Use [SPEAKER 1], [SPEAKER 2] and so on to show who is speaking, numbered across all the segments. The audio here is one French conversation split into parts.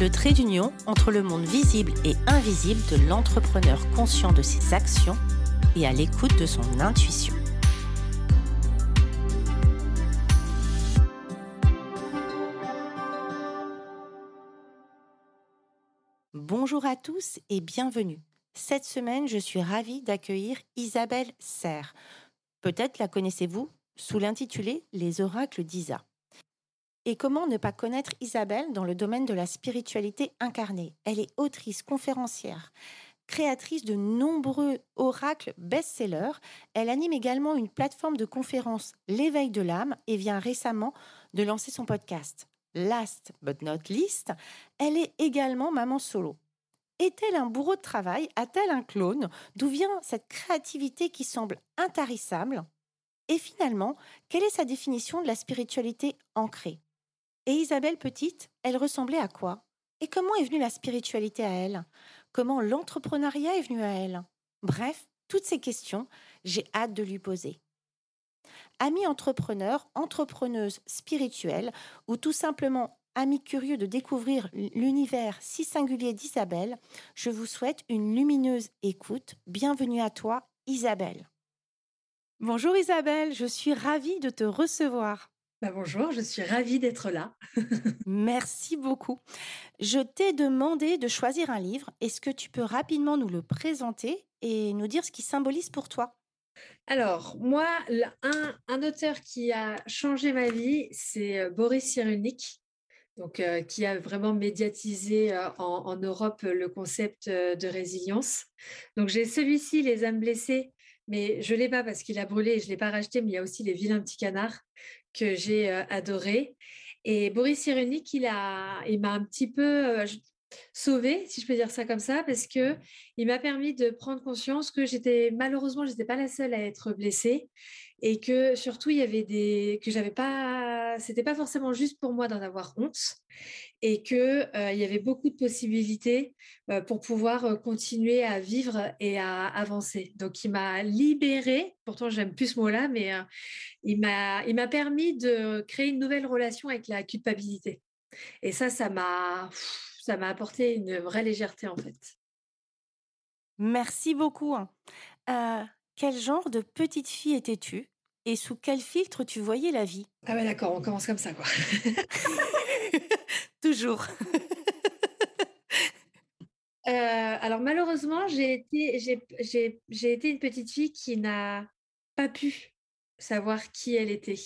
[SPEAKER 1] le trait d'union entre le monde visible et invisible de l'entrepreneur conscient de ses actions et à l'écoute de son intuition. Bonjour à tous et bienvenue. Cette semaine, je suis ravie d'accueillir Isabelle Serre. Peut-être la connaissez-vous sous l'intitulé Les oracles d'Isa. Et comment ne pas connaître Isabelle dans le domaine de la spiritualité incarnée? Elle est autrice, conférencière, créatrice de nombreux oracles best-sellers. Elle anime également une plateforme de conférences L'éveil de l'âme et vient récemment de lancer son podcast. Last but not least, elle est également maman solo. Est-elle un bourreau de travail? A-t-elle un clone? D'où vient cette créativité qui semble intarissable? Et finalement, quelle est sa définition de la spiritualité ancrée? Et Isabelle Petite, elle ressemblait à quoi? Et comment est venue la spiritualité à elle? Comment l'entrepreneuriat est venu à elle? Bref, toutes ces questions, j'ai hâte de lui poser. Amis entrepreneurs, entrepreneuses spirituelles ou tout simplement amis curieux de découvrir l'univers si singulier d'Isabelle, je vous souhaite une lumineuse écoute. Bienvenue à toi, Isabelle. Bonjour Isabelle, je suis ravie de te recevoir.
[SPEAKER 2] Bah, bonjour, je suis ravie d'être là.
[SPEAKER 1] Merci beaucoup. Je t'ai demandé de choisir un livre. Est-ce que tu peux rapidement nous le présenter et nous dire ce qu'il symbolise pour toi?
[SPEAKER 2] Alors, moi, un, auteur qui a changé ma vie, c'est euh, Boris Cyrulnik. Donc, euh, qui a vraiment médiatisé euh, en, en, Europe le concept de résilience. Donc, j'ai celui-ci, Les âmes blessées, mais je ne l'ai pas parce qu'il a brûlé et je ne l'ai pas racheté, mais il y a aussi Les vilains petits canards que j'ai adoré. Et Boris Cyrulnik, il m'a il un petit peu sauvé, si je peux dire ça comme ça, parce que il m'a permis de prendre conscience que j'étais malheureusement, je n'étais pas la seule à être blessée et que surtout il y avait des que j'avais pas, c'était pas forcément juste pour moi d'en avoir honte et que il y avait beaucoup de possibilités pour pouvoir continuer à vivre et à avancer. Donc il m'a libérée, pourtant j'aime plus ce mot-là, mais il m'a il m'a permis de créer une nouvelle relation avec la culpabilité. Et ça, ça m'a ça m'a apporté une vraie légèreté en fait.
[SPEAKER 1] Merci beaucoup. Quel genre de petite fille étais-tu et sous quel filtre tu voyais la vie?
[SPEAKER 2] Ah ouais d'accord, on commence comme ça quoi.
[SPEAKER 1] Toujours.
[SPEAKER 2] alors malheureusement, j'ai été, j'ai, été une petite fille qui n'a pas pu savoir qui elle était.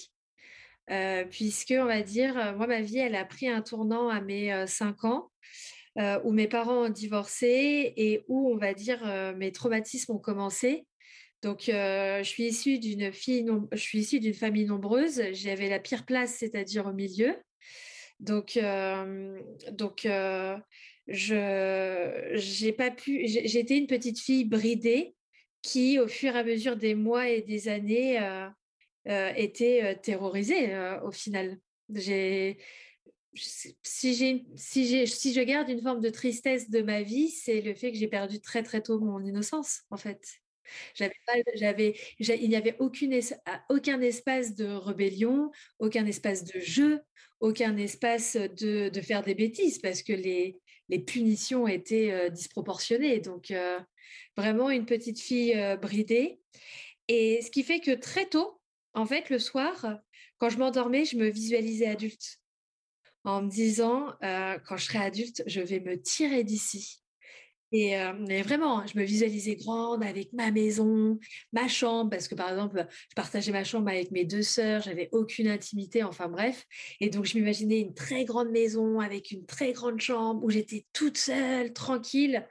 [SPEAKER 2] puisque, on va dire, moi, ma vie, elle a pris un tournant à mes 5 ans. où mes parents ont divorcé et où, on va dire, mes traumatismes ont commencé. Donc, je suis issue d'une fille, je suis issue d'une famille nombreuse. J'avais la pire place, c'est-à-dire au milieu. Donc, donc, je j'ai pas pu. J'étais une petite fille bridée qui, au fur et à mesure des mois et des années, était terrorisée au final. Si, si je garde une forme de tristesse de ma vie, c'est le fait que j'ai perdu très très tôt mon innocence, en fait. Il n'y avait aucune, aucun espace de rébellion, aucun espace de jeu, aucun espace de, faire des bêtises parce que les, les punitions étaient disproportionnées. Donc, vraiment une petite fille bridée. Et ce qui fait que très tôt, en fait, le soir, quand je m'endormais, je me visualisais adulte en me disant, quand je serai adulte, je vais me tirer d'ici. Et mais vraiment, je me visualisais grande avec ma maison, ma chambre, parce que par exemple, je partageais ma chambre avec mes deux sœurs, j'avais aucune intimité, enfin bref. Et donc, je m'imaginais une très grande maison avec une très grande chambre où j'étais toute seule, tranquille.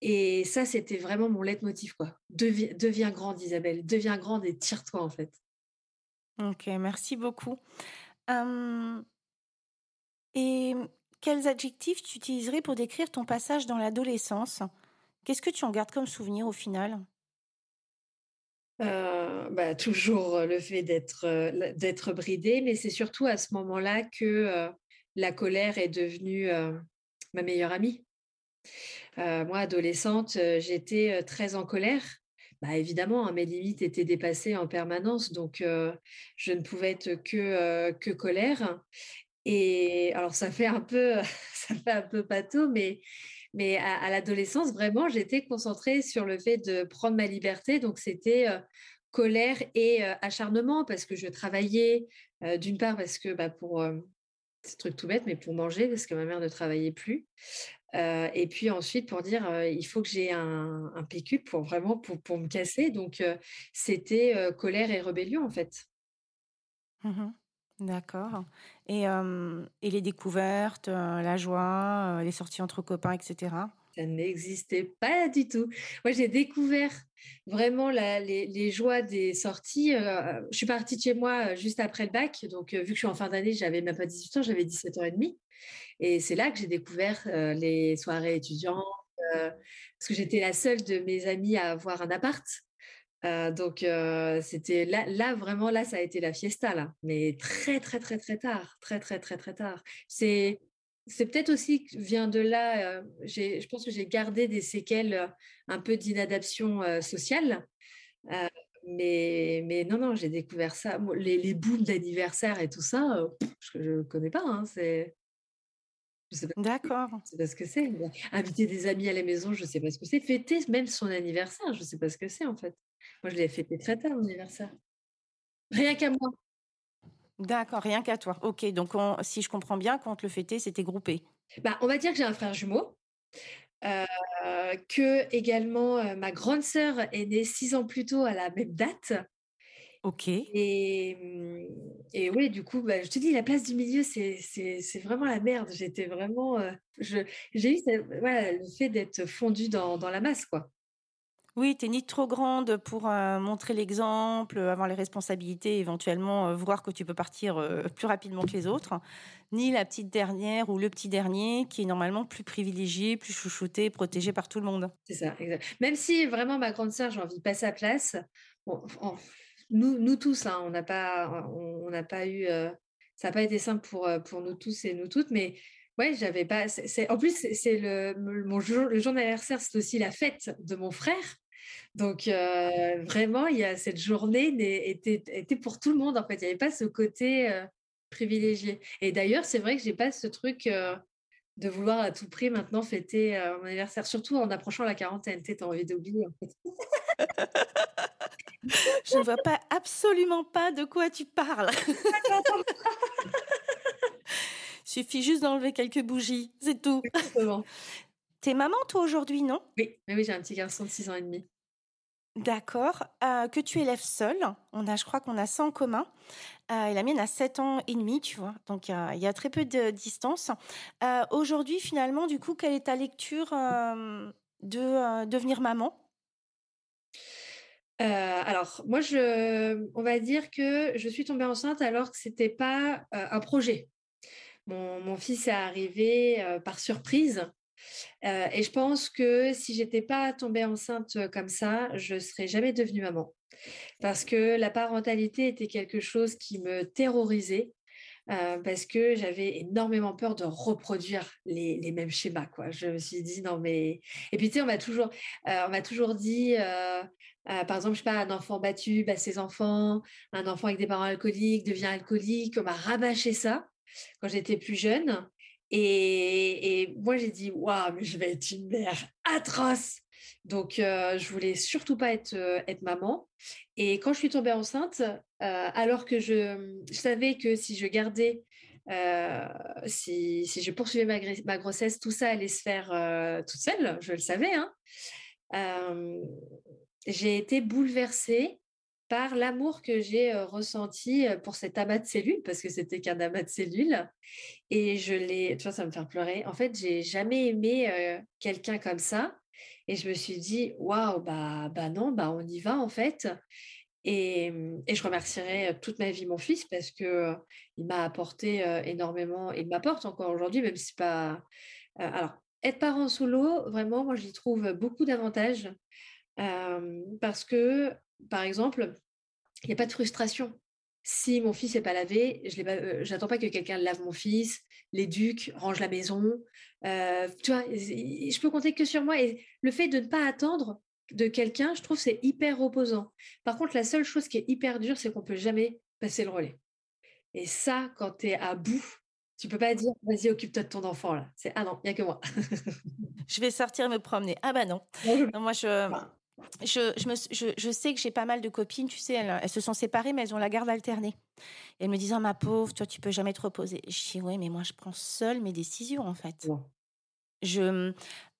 [SPEAKER 2] Et ça, c'était vraiment mon leitmotiv, quoi. Deviens, grande, Isabelle, deviens grande et tire-toi, en fait.
[SPEAKER 1] Ok, merci beaucoup. et quels adjectifs tu utiliserais pour décrire ton passage dans l'adolescence? Qu'est-ce que tu en gardes comme souvenir au final?
[SPEAKER 2] Heu, bah, toujours, le fait d'être, heu, d'être bridée, mais c'est surtout à ce moment-là que, heu, la colère est devenue, ma meilleure amie. Moi, adolescente, j'étais, très en colère. Bah, évidemment, hein, mes limites étaient dépassées en permanence, donc je ne pouvais être que, que colère et alors ça fait un peu ça fait un peu pato, mais mais à l'adolescence, vraiment, j'étais concentrée sur le fait de prendre ma liberté, donc c'était, heu, colère et heu, acharnement parce que je travaillais, heu, d'une part parce que, bah, pour, c'est truc tout bête, mais pour manger parce que ma mère ne travaillait plus. Et puis ensuite pour dire, «Il faut que j'ai un un pécule pour vraiment pour me casser», donc c'était, colère et rébellion, en fait.
[SPEAKER 1] Mmh D'accord et hem et les découvertes, heu, la joie, heu, les sorties entre copains et cetera?
[SPEAKER 2] Ça n'existait pas du tout. Moi, j'ai découvert vraiment les les joies des sorties, je suis partie de chez moi, juste après le bac, donc vu que je suis en fin d'année, j'avais même pas 18 ans, j'avais 17 ans et demi et c'est là que j'ai découvert, les soirées étudiantes, parce que j'étais la seule de mes amies à avoir un appart. Heu, donc heu, c'était là là vraiment là, ça a été la fiesta là, mais très, très, très, très tard, très, très, très, très tard. C'est c'est peut-être aussi que vient de là, j'ai je pense que j'ai gardé des séquelles, heu, un peu d'inadaptation, sociale, mais mais non, non, j'ai découvert ça, les les booms d'anniversaire et tout ça, je je connais pas, hein, c'est
[SPEAKER 1] D'accord.
[SPEAKER 2] je sais pas ce que c'est. Inviter des amis à la maison, je sais pas ce que c'est. Fêter même son anniversaire, je sais pas ce que c'est en fait. Moi, je l'ai fêté très tard mon anniversaire. Rien qu'à moi.
[SPEAKER 1] D'accord, rien qu'à toi. OK, donc on si je comprends bien, quand le fêtait, c'était groupé?
[SPEAKER 2] Bah, on va dire que j'ai un frère jumeau, heu, que également, heu, ma grande sœur est née 6 ans plus tôt à la même date
[SPEAKER 1] OK.
[SPEAKER 2] et et ouais, du coup, bah, je te dis la place du milieu, c'est vraiment la merde. J'étais vraiment, je j'ai eu voilà, le fait d'être fondue dans dans la masse, quoi.
[SPEAKER 1] Oui, tu es ni trop grande pour, heu, montrer l'exemple, avoir les responsabilités, éventuellement, heu, voir que tu peux partir, heu, plus rapidement que les autres, ni la petite dernière ou le petit dernier qui est normalement plus privilégié, plus chouchouté, protégé par tout le monde.
[SPEAKER 2] C'est ça, exact. Même si vraiment ma grande sœur, j'ai envie pas sa place, bon, en nous nous tous, hein, on n'a pas on n'a pas eu, ça a pas été simple pour, pour nous tous et nous toutes, mais ouais, j'avais pas c'est en plus, c'est le mon jour le jour d'anniversaire, c'est aussi la fête de mon frère, donc heu, vraiment, il y a cette journée était était pour tout le monde, en fait. Il y avait pas ce côté, heu, privilégié et d'ailleurs, c'est vrai que j'ai pas ce truc, heu de vouloir à tout prix maintenant fêter, mon anniversaire, surtout en approchant la quarantaine, tu sais, tu as envie d'oublier, en fait.
[SPEAKER 1] Je ne vois pas absolument pas de quoi tu parles. Suffit juste d'enlever quelques bougies, c'est tout.
[SPEAKER 2] Exactement.
[SPEAKER 1] Tu maman toi aujourd'hui, non?
[SPEAKER 2] Oui, oui, oui, j'ai un petit garçon de 6 ans et demi.
[SPEAKER 1] D'accord, heu, que tu élèves seule. On a je crois qu'on a ça en commun. Heu et la mienne a 7 ans et demi, tu vois? Donc il y a il y a très peu de distance. Heu, aujourd'hui, finalement, du coup, quelle est ta lecture, de, devenir maman?
[SPEAKER 2] Alors moi, je on va dire que je suis tombée enceinte alors que c'était pas, un projet. Mon fils est arrivé, heu, par surprise, heu et je pense que si j'étais pas tombée enceinte, heu, comme ça, je serais jamais devenue maman. Parce que la parentalité était quelque chose qui me terrorisait. Parce que j'avais énormément peur de reproduire les mêmes schémas, quoi. Je me suis dit: «Non mais» et puis tu sais, on m'a toujours, toujours dit, par exemple, je sais pas, un enfant battu bat ses enfants, un enfant avec des parents alcooliques devient alcoolique. On m'a rabâché ça quand j'étais plus jeune et moi j'ai dit: «Waouh, mais je vais être une mère atroce!» donc heu, je voulais surtout pas être, être maman et quand je suis tombée enceinte, heu, alors que je, savais que si je gardais, heu, si je poursuivais ma grossesse, tout ça allait se faire, toute seule, je le savais, hein. J'ai été bouleversée par l'amour que j'ai, ressenti, pour cet amas de cellules, parce que c'était qu'un amas de cellules et je l'ai tu vois, ça me faire pleurer. En fait, j'ai jamais aimé, quelqu'un comme ça et je me suis dit: «Waouh, bah bah non, bah on y va en fait» Et, et, je remercierai toute ma vie mon fils parce que il m'a apporté énormément, il m'apporte encore aujourd'hui, même si pas. alors, être parent solo, vraiment, moi, j'y trouve beaucoup d'avantages parce que, par exemple, il n'y a pas de frustration. Si mon fils n'est pas lavé, je n'attends pas que quelqu'un lave mon fils, l'éduque, range la maison. tu vois, je peux compter que sur moi. Et le fait de ne pas attendre de quelqu'un, je trouve c'est hyper reposant. Par contre, la seule chose qui est hyper dure, c'est qu'on peut jamais passer le relais. Et ça, quand tu es à bout, tu peux pas dire vas-y occupe-toi de ton enfant là. C'est ah non, il n'y a que moi.
[SPEAKER 1] je vais sortir me promener. Ah bah non. moi je je, je, me, je, sais que j'ai pas mal de copines, tu sais, elles, se sont séparées, mais elles ont la garde alternée. Et elles me disent, oh, ma pauvre, toi, tu peux jamais te reposer. Je dis, oui, mais moi, je prends seule mes décisions, en fait. Je,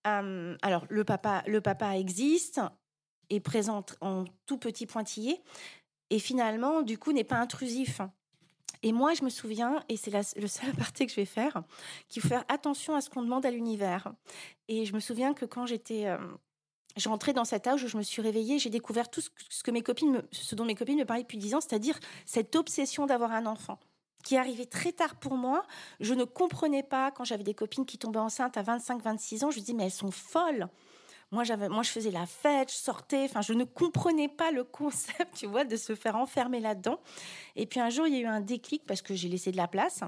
[SPEAKER 1] alors, le papa, le papa existe, est présent en tout petit pointillé, et finalement, du coup, n'est pas intrusif. Et moi, je me souviens, et c'est le seul aparté que je vais faire, qu'il faut faire attention à ce qu'on demande à l'univers. Et je me souviens que quand j'étais je rentrais dans cet âge où je me suis réveillée, j'ai découvert tout ce que mes copines, ce dont mes copines me parlaient depuis dix ans, c'est-à-dire cette obsession d'avoir un enfant qui est arrivée très tard pour moi. Je ne comprenais pas quand j'avais des copines qui tombaient enceintes à 25, 26 ans. Je me dis, mais elles sont folles. Moi, moi, je faisais la fête, je sortais. Enfin, je ne comprenais pas le concept, tu vois, de se faire enfermer là-dedans. Et puis un jour, il y a eu un déclic parce que j'ai laissé de la place.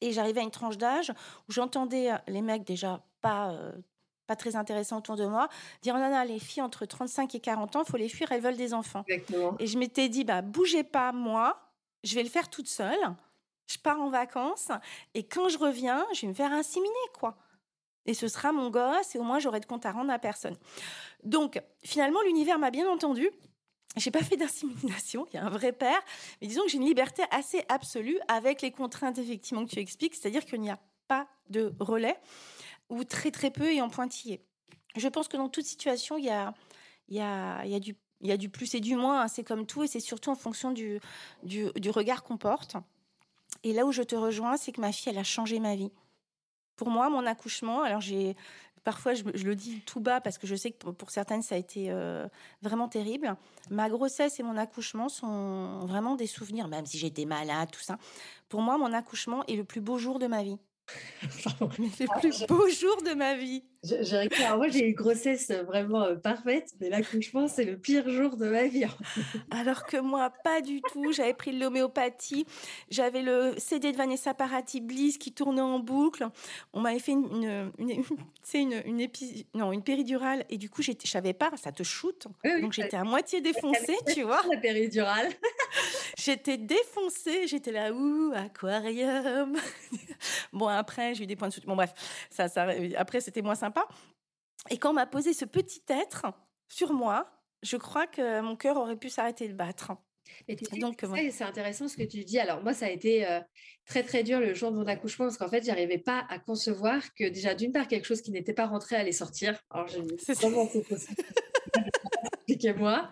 [SPEAKER 1] Et j'arrivais à une tranche d'âge où j'entendais les mecs déjà pas euh, pas très intéressant autour de moi, dire non, non, les filles entre 35 et 40 ans, faut les fuir, elles veulent des enfants. Et je m'étais dit, bah, bougez pas, moi, je vais le faire toute seule. Je pars en vacances et quand je reviens, je vais me faire inséminer, quoi. Et ce sera mon gosse et au moins j'aurai de compte à rendre à personne. Donc, finalement, l'univers m'a bien entendu. J'ai pas fait d'insémination, il y a un vrai père, mais disons que j'ai une liberté assez absolue avec les contraintes effectivement que tu expliques, c'est-à-dire qu'il n'y a pas de relais ou très très peu et en pointillé. Je pense que dans toute situation, il y a, du plus et du moins, hein, c'est comme tout, et c'est surtout en fonction du regard qu'on porte. Et là où je te rejoins, c'est que ma fille, elle a changé ma vie. Pour moi, mon accouchement, alors j'ai parfois je, le dis tout bas parce que je sais que pour certaines ça a été euh, vraiment terrible. Ma grossesse et mon accouchement sont vraiment des souvenirs, même si j'étais malade, tout ça. Pour moi, mon accouchement est le plus beau jour de ma vie. C'est le plus beau jour de ma vie.
[SPEAKER 2] Alors moi, j'ai eu une grossesse vraiment euh, parfaite, mais l'accouchement, c'est le pire jour de ma vie.
[SPEAKER 1] Alors que moi, pas du tout. J'avais pris de l'homéopathie. J'avais le CD de Vanessa Paradis Bliss qui tournait en boucle. On m'avait fait une, une, une, une, une, non, une péridurale. Et du coup, je savais pas, ça te shoot. Donc, j'étais à moitié défoncée, tu vois.
[SPEAKER 2] La péridurale.
[SPEAKER 1] j'étais défoncée. J'étais là, ouh, aquarium. bon, après, j'ai eu des points de soutien. Bon, bref, ça, ça, après, c'était moins sympa. Et quand on m'a posé ce petit être sur moi, je crois que mon cœur aurait pu s'arrêter de battre.
[SPEAKER 2] Et donc, c'est intéressant ce que tu dis. Alors moi, ça a été euh, très très dur le jour de mon accouchement parce qu'en fait, j'arrivais pas à concevoir que déjà d'une part quelque chose qui n'était pas rentré allait sortir. Alors je c'est comment c'est possible Expliquez-moi.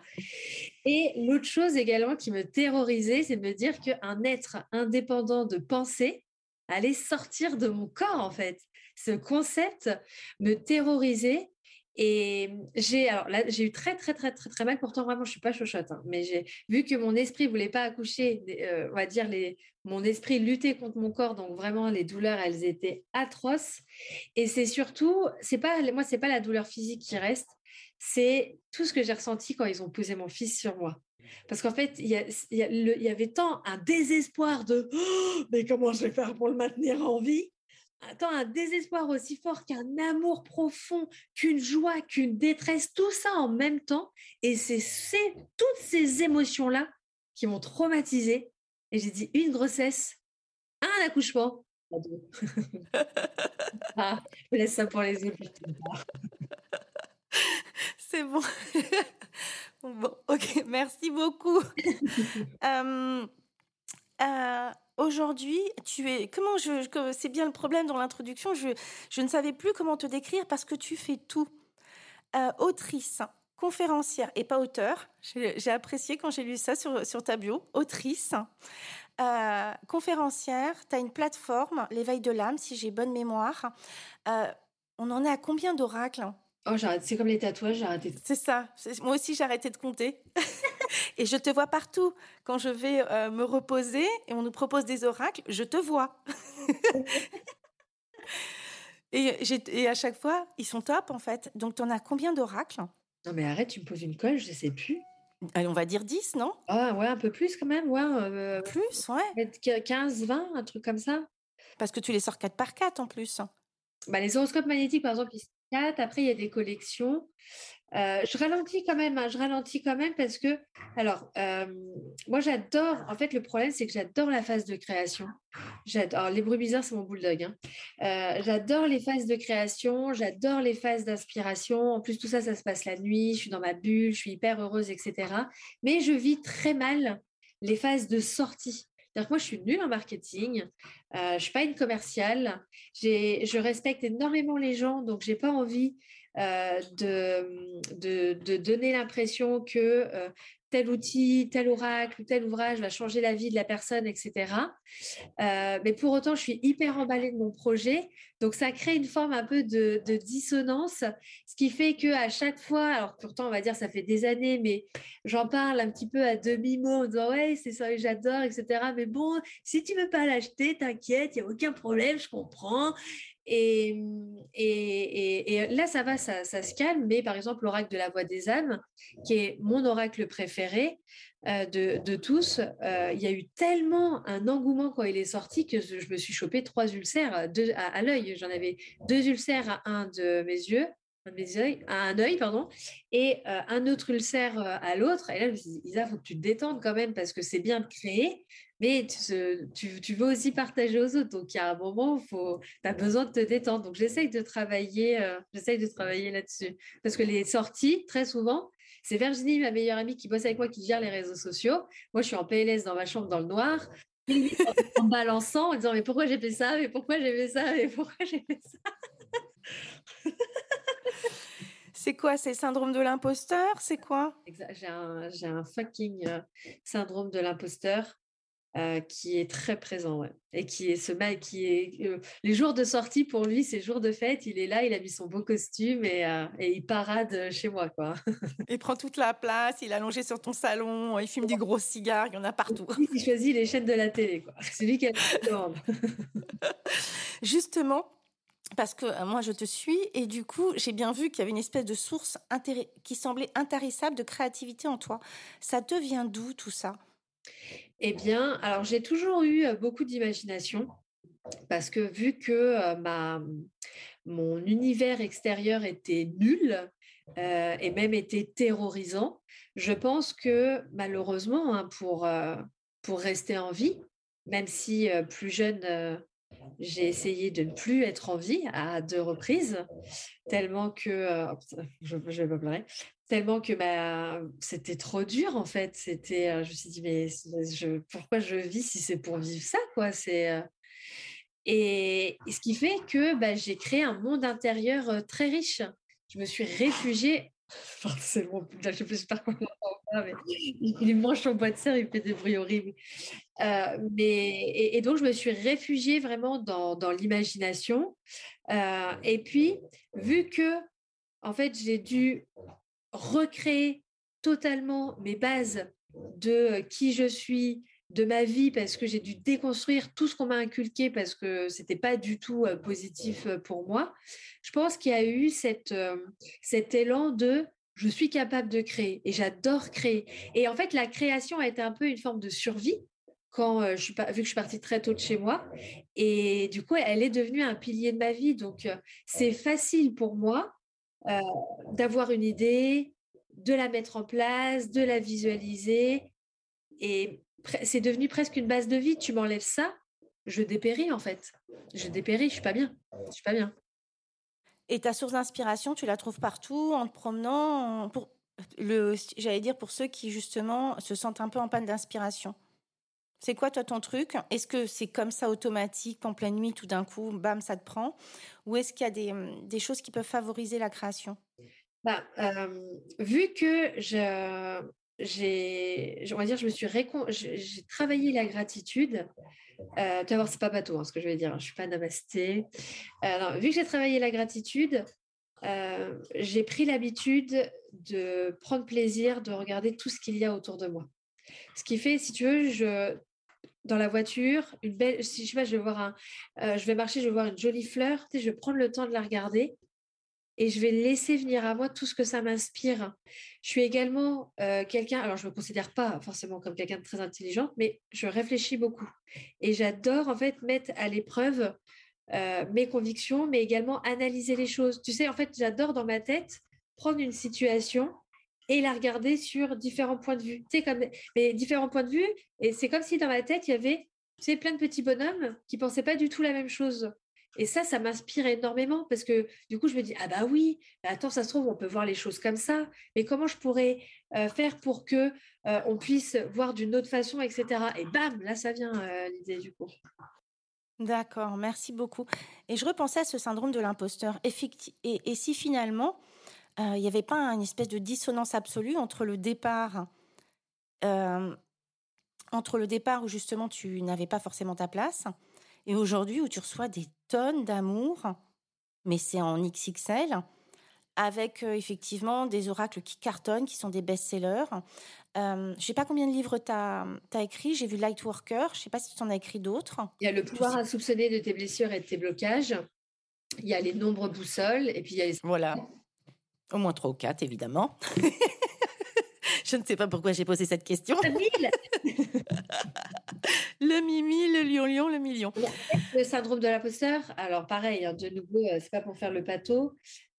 [SPEAKER 2] Et l'autre chose également qui me terrorisait, c'est de me dire qu'un être indépendant de pensée allait sortir de mon corps en fait ce concept me terrorisait. Et j'ai alors là j'ai eu très très très très très mal pourtant vraiment je suis pas chochotte hein, mais j'ai vu que mon esprit voulait pas accoucher euh, on va dire les mon esprit luttait contre mon corps donc vraiment les douleurs elles étaient atroces et c'est surtout c'est pas moi c'est pas la douleur physique qui reste c'est tout ce que j'ai ressenti quand ils ont posé mon fils sur moi parce qu'en fait, il y, y, avait tant un désespoir de «Oh, mais comment je vais faire pour le maintenir en vie tant un désespoir aussi fort qu'un amour profond, qu'une joie, qu'une détresse, tout ça en même temps. Et c'est toutes ces émotions-là qui m'ont traumatisée. Et j'ai dit une grossesse, un accouchement, ah, je laisse ça pour les autres.
[SPEAKER 1] C'est bon. bon. Ok, merci beaucoup. euh, euh, aujourd'hui, tu es. Comment je. C'est bien le problème dans l'introduction. Je, je ne savais plus comment te décrire parce que tu fais tout. Euh, autrice, conférencière et pas auteur. J'ai apprécié quand j'ai lu ça sur, sur ta bio. Autrice, euh, conférencière, tu as une plateforme, l'éveil de l'âme, si j'ai bonne mémoire. Euh, on en est à combien d'oracles?
[SPEAKER 2] Oh, C'est comme les tatouages, j'ai arrêté.
[SPEAKER 1] C'est ça. Moi aussi, j'ai arrêté de compter. Et je te vois partout. Quand je vais euh, me reposer et on nous propose des oracles, je te vois. et, et, à chaque fois, ils sont top en fait. Donc, tu en as combien d'oracles?
[SPEAKER 2] Non, mais arrête, tu me poses une colle, je ne sais plus.
[SPEAKER 1] Allez, on va dire 10, non?
[SPEAKER 2] Ah ouais, un peu plus quand même. Ouais,
[SPEAKER 1] euh, plus, ouais.
[SPEAKER 2] 15, 20, un truc comme ça.
[SPEAKER 1] Parce que tu les sors 4 par 4 en plus.
[SPEAKER 2] Bah, les horoscopes magnétiques, par exemple, ils 4. Après, il y a des collections. Euh, je ralentis quand même, hein, je ralentis quand même parce que, alors, euh, moi j'adore, en fait, le problème c'est que j'adore la phase de création. J'adore, les bruits bizarres, c'est mon bulldog. Hein. Euh, j'adore les phases de création, j'adore les phases d'inspiration. En plus, tout ça, ça se passe la nuit, je suis dans ma bulle, je suis hyper heureuse, etc. Mais je vis très mal les phases de sortie. Moi, je suis nulle en marketing, je ne suis pas une commerciale, je respecte énormément les gens, donc je n'ai pas envie euh, de, de, donner l'impression que euh, tel outil, tel oracle tel ouvrage va changer la vie de la personne, etc. Euh, mais pour autant, je suis hyper emballée de mon projet. Donc, ça crée une forme un peu de, dissonance, ce qui fait que à chaque fois, alors pourtant, on va dire, ça fait des années, mais j'en parle un petit peu à demi-mot en disant, ouais, c'est ça, j'adore, etc. Mais bon, si tu veux pas l'acheter, t'inquiète, il n'y a aucun problème, je comprends. Mmh, et, là, ça va, ça, se calme. Mais par exemple, l'oracle de la voix des âmes, qui est mon oracle préféré euh, de, tous, euh, il y a eu tellement un engouement quand il est sorti que je me suis chopé trois ulcères à, l'œil. J'en avais deux ulcères à un de mes yeux. À un œil, pardon, et euh, un autre ulcère à l'autre. Et là, je me suis dit, Isa, il faut que tu te détendes quand même parce que c'est bien créer, mais tu, veux aussi partager aux autres. Donc, il y a un moment où tu as besoin de te détendre. Donc, j'essaye de travailler, euh, de travailler là-dessus. Parce que les sorties, très souvent, c'est Virginie, ma meilleure amie, qui bosse avec moi, qui gère les réseaux sociaux. Moi, je suis en PLS dans ma chambre, dans le noir. en balançant, en disant Mais pourquoi j'ai fait ça? Mais pourquoi j'ai fait ça? Mais pourquoi j'ai fait ça?
[SPEAKER 1] C'est quoi? C'est syndrome de l'imposteur? C'est quoi?
[SPEAKER 2] J'ai un, un, fucking euh, syndrome de l'imposteur. Euh, qui est très présent et qui est ce mec qui est euh, les jours de sortie pour lui c'est jours de fête il est là il a mis son beau costume et, euh, et il parade chez moi quoi.
[SPEAKER 1] Il prend toute la place il est allongé sur ton salon il fume des gros cigares il y en a partout.
[SPEAKER 2] il choisit les chaînes de la télé quoi. C'est lui qui a
[SPEAKER 1] justement parce que moi je te suis et du coup j'ai bien vu qu'il y avait une espèce de source qui semblait intarissable de créativité en toi. Ça devient d'où tout ça?
[SPEAKER 2] Eh bien, alors j'ai toujours eu beaucoup d'imagination parce que vu que mon univers extérieur était nul et même était terrorisant, je pense que malheureusement, hein, pour, pour rester en vie, même si plus jeune, j'ai essayé de ne plus être en vie à deux reprises, tellement que, oh, je, je vais pas pleurer, tellement que bah, c'était trop dur en fait. C'était, euh, je me suis dit mais pourquoi je vis si c'est pour vivre ça quoi? C'est euh. et, ce qui fait que bah, j'ai créé un monde intérieur euh, très riche. Je me suis réfugiée. c'est bon, je sais pas comment mais il mange son bois de serre, il fait des bruits horribles. mais, et, donc, je me suis réfugiée vraiment dans, dans l'imagination. et puis, vu que, en fait, j'ai dû recréer totalement mes bases de qui je suis, de ma vie, parce que j'ai dû déconstruire tout ce qu'on m'a inculqué parce que c'était pas du tout positif pour moi. Je pense qu'il y a eu cet élan de je suis capable de créer et j'adore créer. Et en fait, la création a été un peu une forme de survie quand je suis vu que je suis partie très tôt de chez moi. Et du coup, elle est devenue un pilier de ma vie. Donc, c'est facile pour moi euh, d'avoir une idée, de la mettre en place, de la visualiser. Et c'est devenu presque une base de vie. Tu m'enlèves ça, je dépéris en fait. Je dépéris, je suis pas bien. Je suis pas bien.
[SPEAKER 1] Et ta source d'inspiration, tu la trouves partout en te promenant pour le j'allais dire pour ceux qui justement se sentent un peu en panne d'inspiration. C'est quoi, toi, ton truc? Est-ce que c'est comme ça automatique, en pleine nuit, tout d'un coup, bam, ça te prend? Ou est-ce qu'il y a des, hum, des, choses qui peuvent favoriser la création?
[SPEAKER 2] Bah, Vu que j'ai, on va dire, je me suis j'ai travaillé la gratitude. Euh, tu vas voir, c'est pas bateau hein, ce que je vais dire. Hein, je suis pas namasté. Euh, vu que j'ai travaillé la gratitude, j'ai pris l'habitude de prendre plaisir de regarder tout ce qu'il y a autour de moi. Ce qui fait, si tu veux, je, dans la voiture, une belle, si je sais pas, je vais voir un, je vais marcher, je vais voir une jolie fleur, tu sais, je vais prendre le temps de la regarder et je vais laisser venir à moi tout ce que ça m'inspire. Je suis également quelqu'un, alors je me considère pas forcément comme quelqu'un de très intelligent, mais je réfléchis beaucoup. Et j'adore en fait mettre à l'épreuve mes convictions, mais également analyser les choses. Tu sais, en fait, j'adore dans ma tête prendre une situation et la regarder sur différents points de vue. Tu sais, comme, mais différents points de vue, et c'est comme si dans ma tête, il y avait tu sais, plein de petits bonhommes qui pensaient pas du tout la même chose. Et ça, ça m'inspire énormément parce que du coup, je me dis, ah bah oui, bah attends, ça se trouve, on peut voir les choses comme ça, mais comment je pourrais faire pour que on puisse voir d'une autre façon, etc. Et bam, là, ça vient l'idée du coup.
[SPEAKER 1] D'accord, merci beaucoup. Et je repensais à ce syndrome de l'imposteur. Et, si finalement, il n'y avait pas une espèce de dissonance absolue entre le départ, entre le départ où justement tu n'avais pas forcément ta place, et aujourd'hui où tu reçois des tonnes d'amour, mais c'est en XXL, avec effectivement des oracles qui cartonnent, qui sont des best-sellers. je ne sais pas combien de livres tu as, écrit. J'ai vu Lightworker. Je ne sais pas si tu en as écrit d'autres.
[SPEAKER 2] Il y a Le pouvoir à soupçonner de tes blessures et de tes blocages. Il y a Les nombres boussoles. Et puis il y a les...
[SPEAKER 1] Voilà. Au moins trois ou quatre, évidemment. je ne sais pas pourquoi j'ai posé cette question. le mimi, le lion-lion, le million.
[SPEAKER 2] Le syndrome de l'imposteur, alors pareil, hein, de nouveau, euh, c'est pas pour faire le pâteau,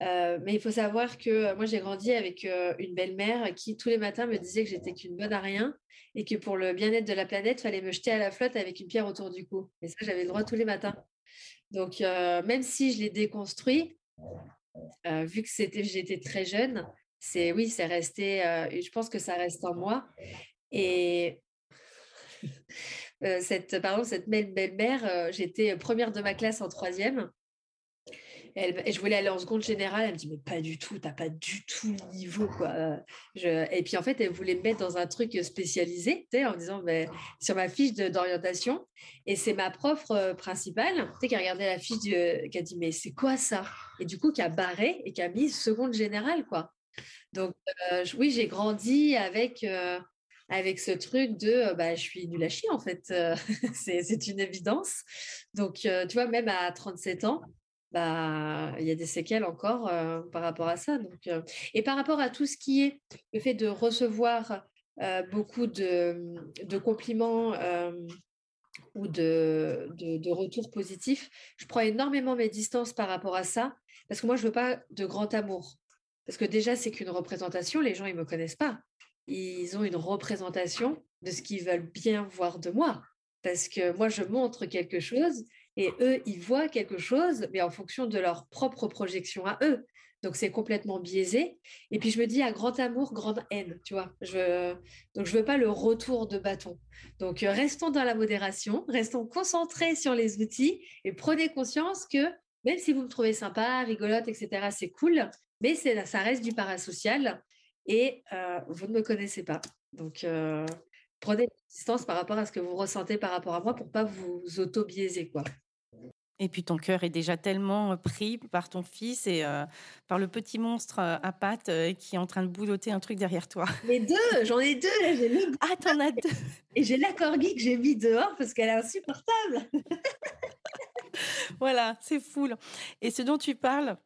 [SPEAKER 2] euh, mais il faut savoir que euh, moi j'ai grandi avec une belle-mère qui tous les matins me disait que j'étais qu'une bonne à rien et que pour le bien-être de la planète, il fallait me jeter à la flotte avec une pierre autour du cou. Et ça, j'avais le droit tous les matins. Donc, même si je l'ai déconstruit, vu que c'était, j'étais très jeune, c'est oui, c'est resté. je pense que ça reste en moi. Et cette, par exemple, cette belle-mère, j'étais première de ma classe en troisième. Elle, je voulais aller en seconde générale. Elle me dit, mais pas du tout, t'as pas du tout le niveau. Quoi. et puis en fait, elle voulait me mettre dans un truc spécialisé, en disant, mais, sur ma fiche d'orientation. Et c'est ma prof principale qui a regardé la fiche, qui a dit, mais c'est quoi ça? Et du coup, qui a barré et qui a mis seconde générale. quoi. Donc, oui, j'ai grandi avec avec ce truc de bah, je suis nulle à chier en fait. c'est une évidence. Donc, tu vois, même à 37 ans, bah, il y a des séquelles encore par rapport à ça. Donc, et par rapport à tout ce qui est le fait de recevoir beaucoup de, compliments ou de, de, de, retours positifs, je prends énormément mes distances par rapport à ça parce que moi, je veux pas de grand amour. Parce que déjà, c'est qu'une représentation, les gens, ils ne me connaissent pas ils ont une représentation de ce qu'ils veulent bien voir de moi. Parce que moi, je montre quelque chose et eux, ils voient quelque chose, mais en fonction de leur propre projection à eux. Donc, c'est complètement biaisé. Et puis, je me dis, à grand amour, grande haine, tu vois. Je... Donc, veux pas le retour de bâton. Donc, restons dans la modération, restons concentrés sur les outils et prenez conscience que même si vous me trouvez sympa, rigolote, etc., c'est cool, mais ça reste du parasocial et vous ne me connaissez pas. Donc, prenez distance par rapport à ce que vous ressentez par rapport à moi pour pas vous auto-biaiser.
[SPEAKER 1] Et puis ton cœur est déjà tellement pris par ton fils et par le petit monstre à pattes qui est en train de boulotter un truc derrière toi.
[SPEAKER 2] Les deux, j'en ai deux. J'ai le...
[SPEAKER 1] Ah, t'en as deux.
[SPEAKER 2] Et j'ai la corgi que j'ai mis dehors parce qu'elle est insupportable.
[SPEAKER 1] voilà, c'est fou. Et ce dont tu parles,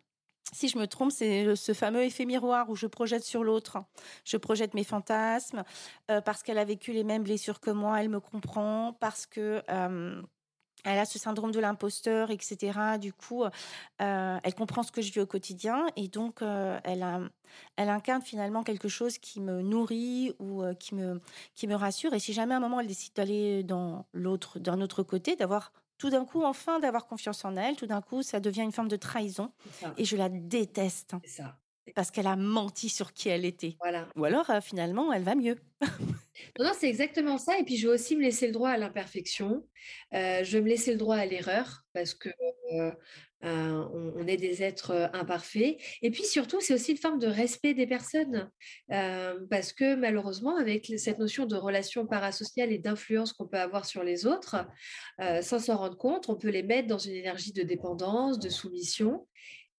[SPEAKER 1] si je me trompe, c'est ce fameux effet miroir où je projette sur l'autre. Je projette mes fantasmes euh, parce qu'elle a vécu les mêmes blessures que moi, elle me comprend, parce que euh, elle a ce syndrome de l'imposteur, etc. Du coup, euh, elle comprend ce que je vis au quotidien et donc elle, elle incarne finalement quelque chose qui me nourrit ou qui me qui me rassure. Et si jamais à un moment elle décide d'aller dans l'autre, d'un autre côté, d'avoir tout d'un coup, enfin, d'avoir confiance en elle, tout d'un coup, ça devient une forme de trahison. Et je la déteste. Ça. Parce qu'elle a menti sur qui elle était. Voilà. Ou alors, euh, finalement, elle va mieux.
[SPEAKER 2] non, c'est exactement ça. Et puis, je vais aussi me laisser le droit à l'imperfection. Euh, je vais me laisser le droit à l'erreur parce que euh, on, est des êtres imparfaits. Et puis surtout, c'est aussi une forme de respect des personnes. parce que malheureusement, avec cette notion de relation parasociale et d'influence qu'on peut avoir sur les autres, sans s'en rendre compte, on peut les mettre dans une énergie de dépendance, de soumission.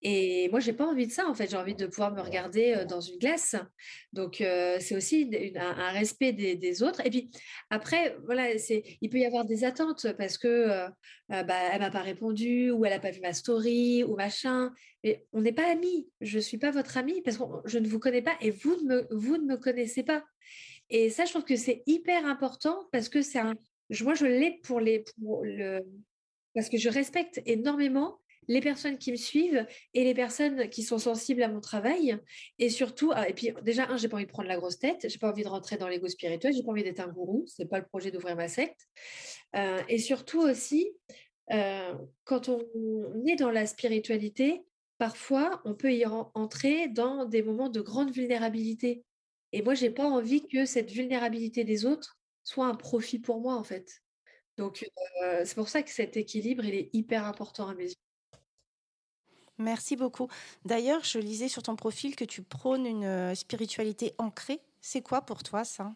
[SPEAKER 2] Et moi, j'ai pas envie de ça, en fait. J'ai envie de pouvoir me regarder dans une glace. Donc, c'est aussi un, respect des, autres. Et puis, après, voilà, il peut y avoir des attentes parce que bah, elle m'a pas répondu ou elle a pas vu ma story ou machin. Mais on n'est pas amis. Je suis pas votre amie parce que je ne vous connais pas et vous ne me, vous ne me connaissez pas. Et ça, je trouve que c'est hyper important parce que c'est un. Moi, je l'ai pour les. Pour le, parce que je respecte énormément les personnes qui me suivent et les personnes qui sont sensibles à mon travail. Et surtout, ah, et puis déjà, un, j'ai pas envie de prendre la grosse tête, j'ai pas envie de rentrer dans l'ego spirituel, j'ai pas envie d'être un gourou, c'est pas le projet d'ouvrir ma secte. Euh, et surtout aussi, euh, quand on est dans la spiritualité, parfois on peut y entrer dans des moments de grande vulnérabilité. Et moi, j'ai pas envie que cette vulnérabilité des autres soit un profit pour moi, en fait. Donc, euh, c'est pour ça que cet équilibre, il est hyper important à mes yeux.
[SPEAKER 1] Merci beaucoup. D'ailleurs, je lisais sur ton profil que tu prônes une euh, spiritualité ancrée. C'est quoi pour toi ça?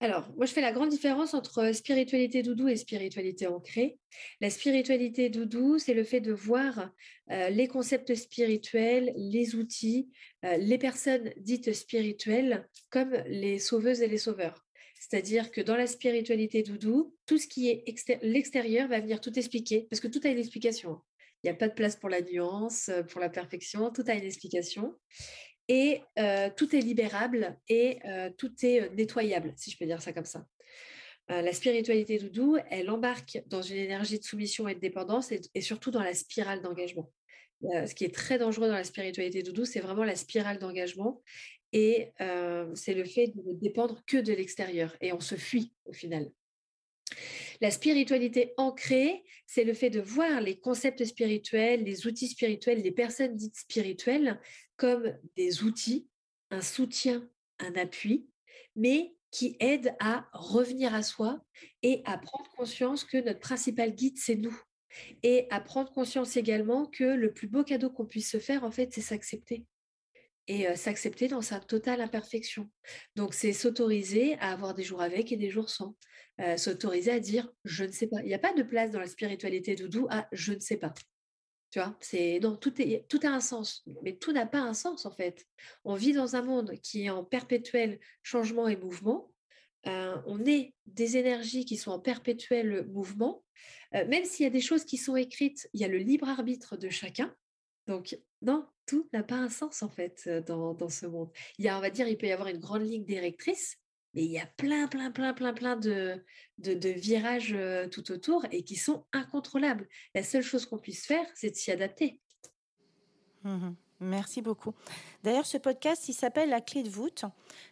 [SPEAKER 2] Alors, moi, je fais la grande différence entre spiritualité doudou et spiritualité ancrée. La spiritualité doudou, c'est le fait de voir euh, les concepts spirituels, les outils, euh, les personnes dites spirituelles comme les sauveuses et les sauveurs. C'est-à-dire que dans la spiritualité doudou, tout ce qui est l'extérieur va venir tout expliquer, parce que tout a une explication. Il n'y a pas de place pour la nuance, euh, pour la perfection, tout a une explication. Et euh, tout est libérable et euh, tout est nettoyable, si je peux dire ça comme ça. la spiritualité doudou, elle embarque dans une énergie de soumission et de dépendance et, surtout dans la spirale d'engagement. ce qui est très dangereux dans la spiritualité doudou, c'est vraiment la spirale d'engagement et c'est le fait de ne dépendre que de l'extérieur et on se fuit au final. La spiritualité ancrée, c'est le fait de voir les concepts spirituels, les outils spirituels, les personnes dites spirituelles comme des outils, un soutien, un appui, mais qui aident à revenir à soi et à prendre conscience que notre principal guide, c'est nous. Et à prendre conscience également que le plus beau cadeau qu'on puisse se faire, en fait, c'est s'accepter et s'accepter dans sa totale imperfection. Donc, c'est s'autoriser à avoir des jours avec et des jours sans. s'autoriser à dire je ne sais pas. Il n'y a pas de place dans la spiritualité doudou à je ne sais pas. Tu vois, c'est non, tout, est, tout a un sens, mais tout n'a pas un sens en fait. On vit dans un monde qui est en perpétuel changement et mouvement. on est des énergies qui sont en perpétuel mouvement. même s'il y a des choses qui sont écrites, il y a le libre arbitre de chacun. Donc, non, tout n'a pas un sens en fait dans, ce monde. Il y a, on va dire, il peut y avoir une grande ligne directrice, mais il y a plein, plein, plein, plein, plein de, virages tout autour et qui sont incontrôlables. La seule chose qu'on puisse faire, c'est de s'y adapter.
[SPEAKER 1] Mmh Merci beaucoup. D'ailleurs, ce podcast, il s'appelle La clé de voûte.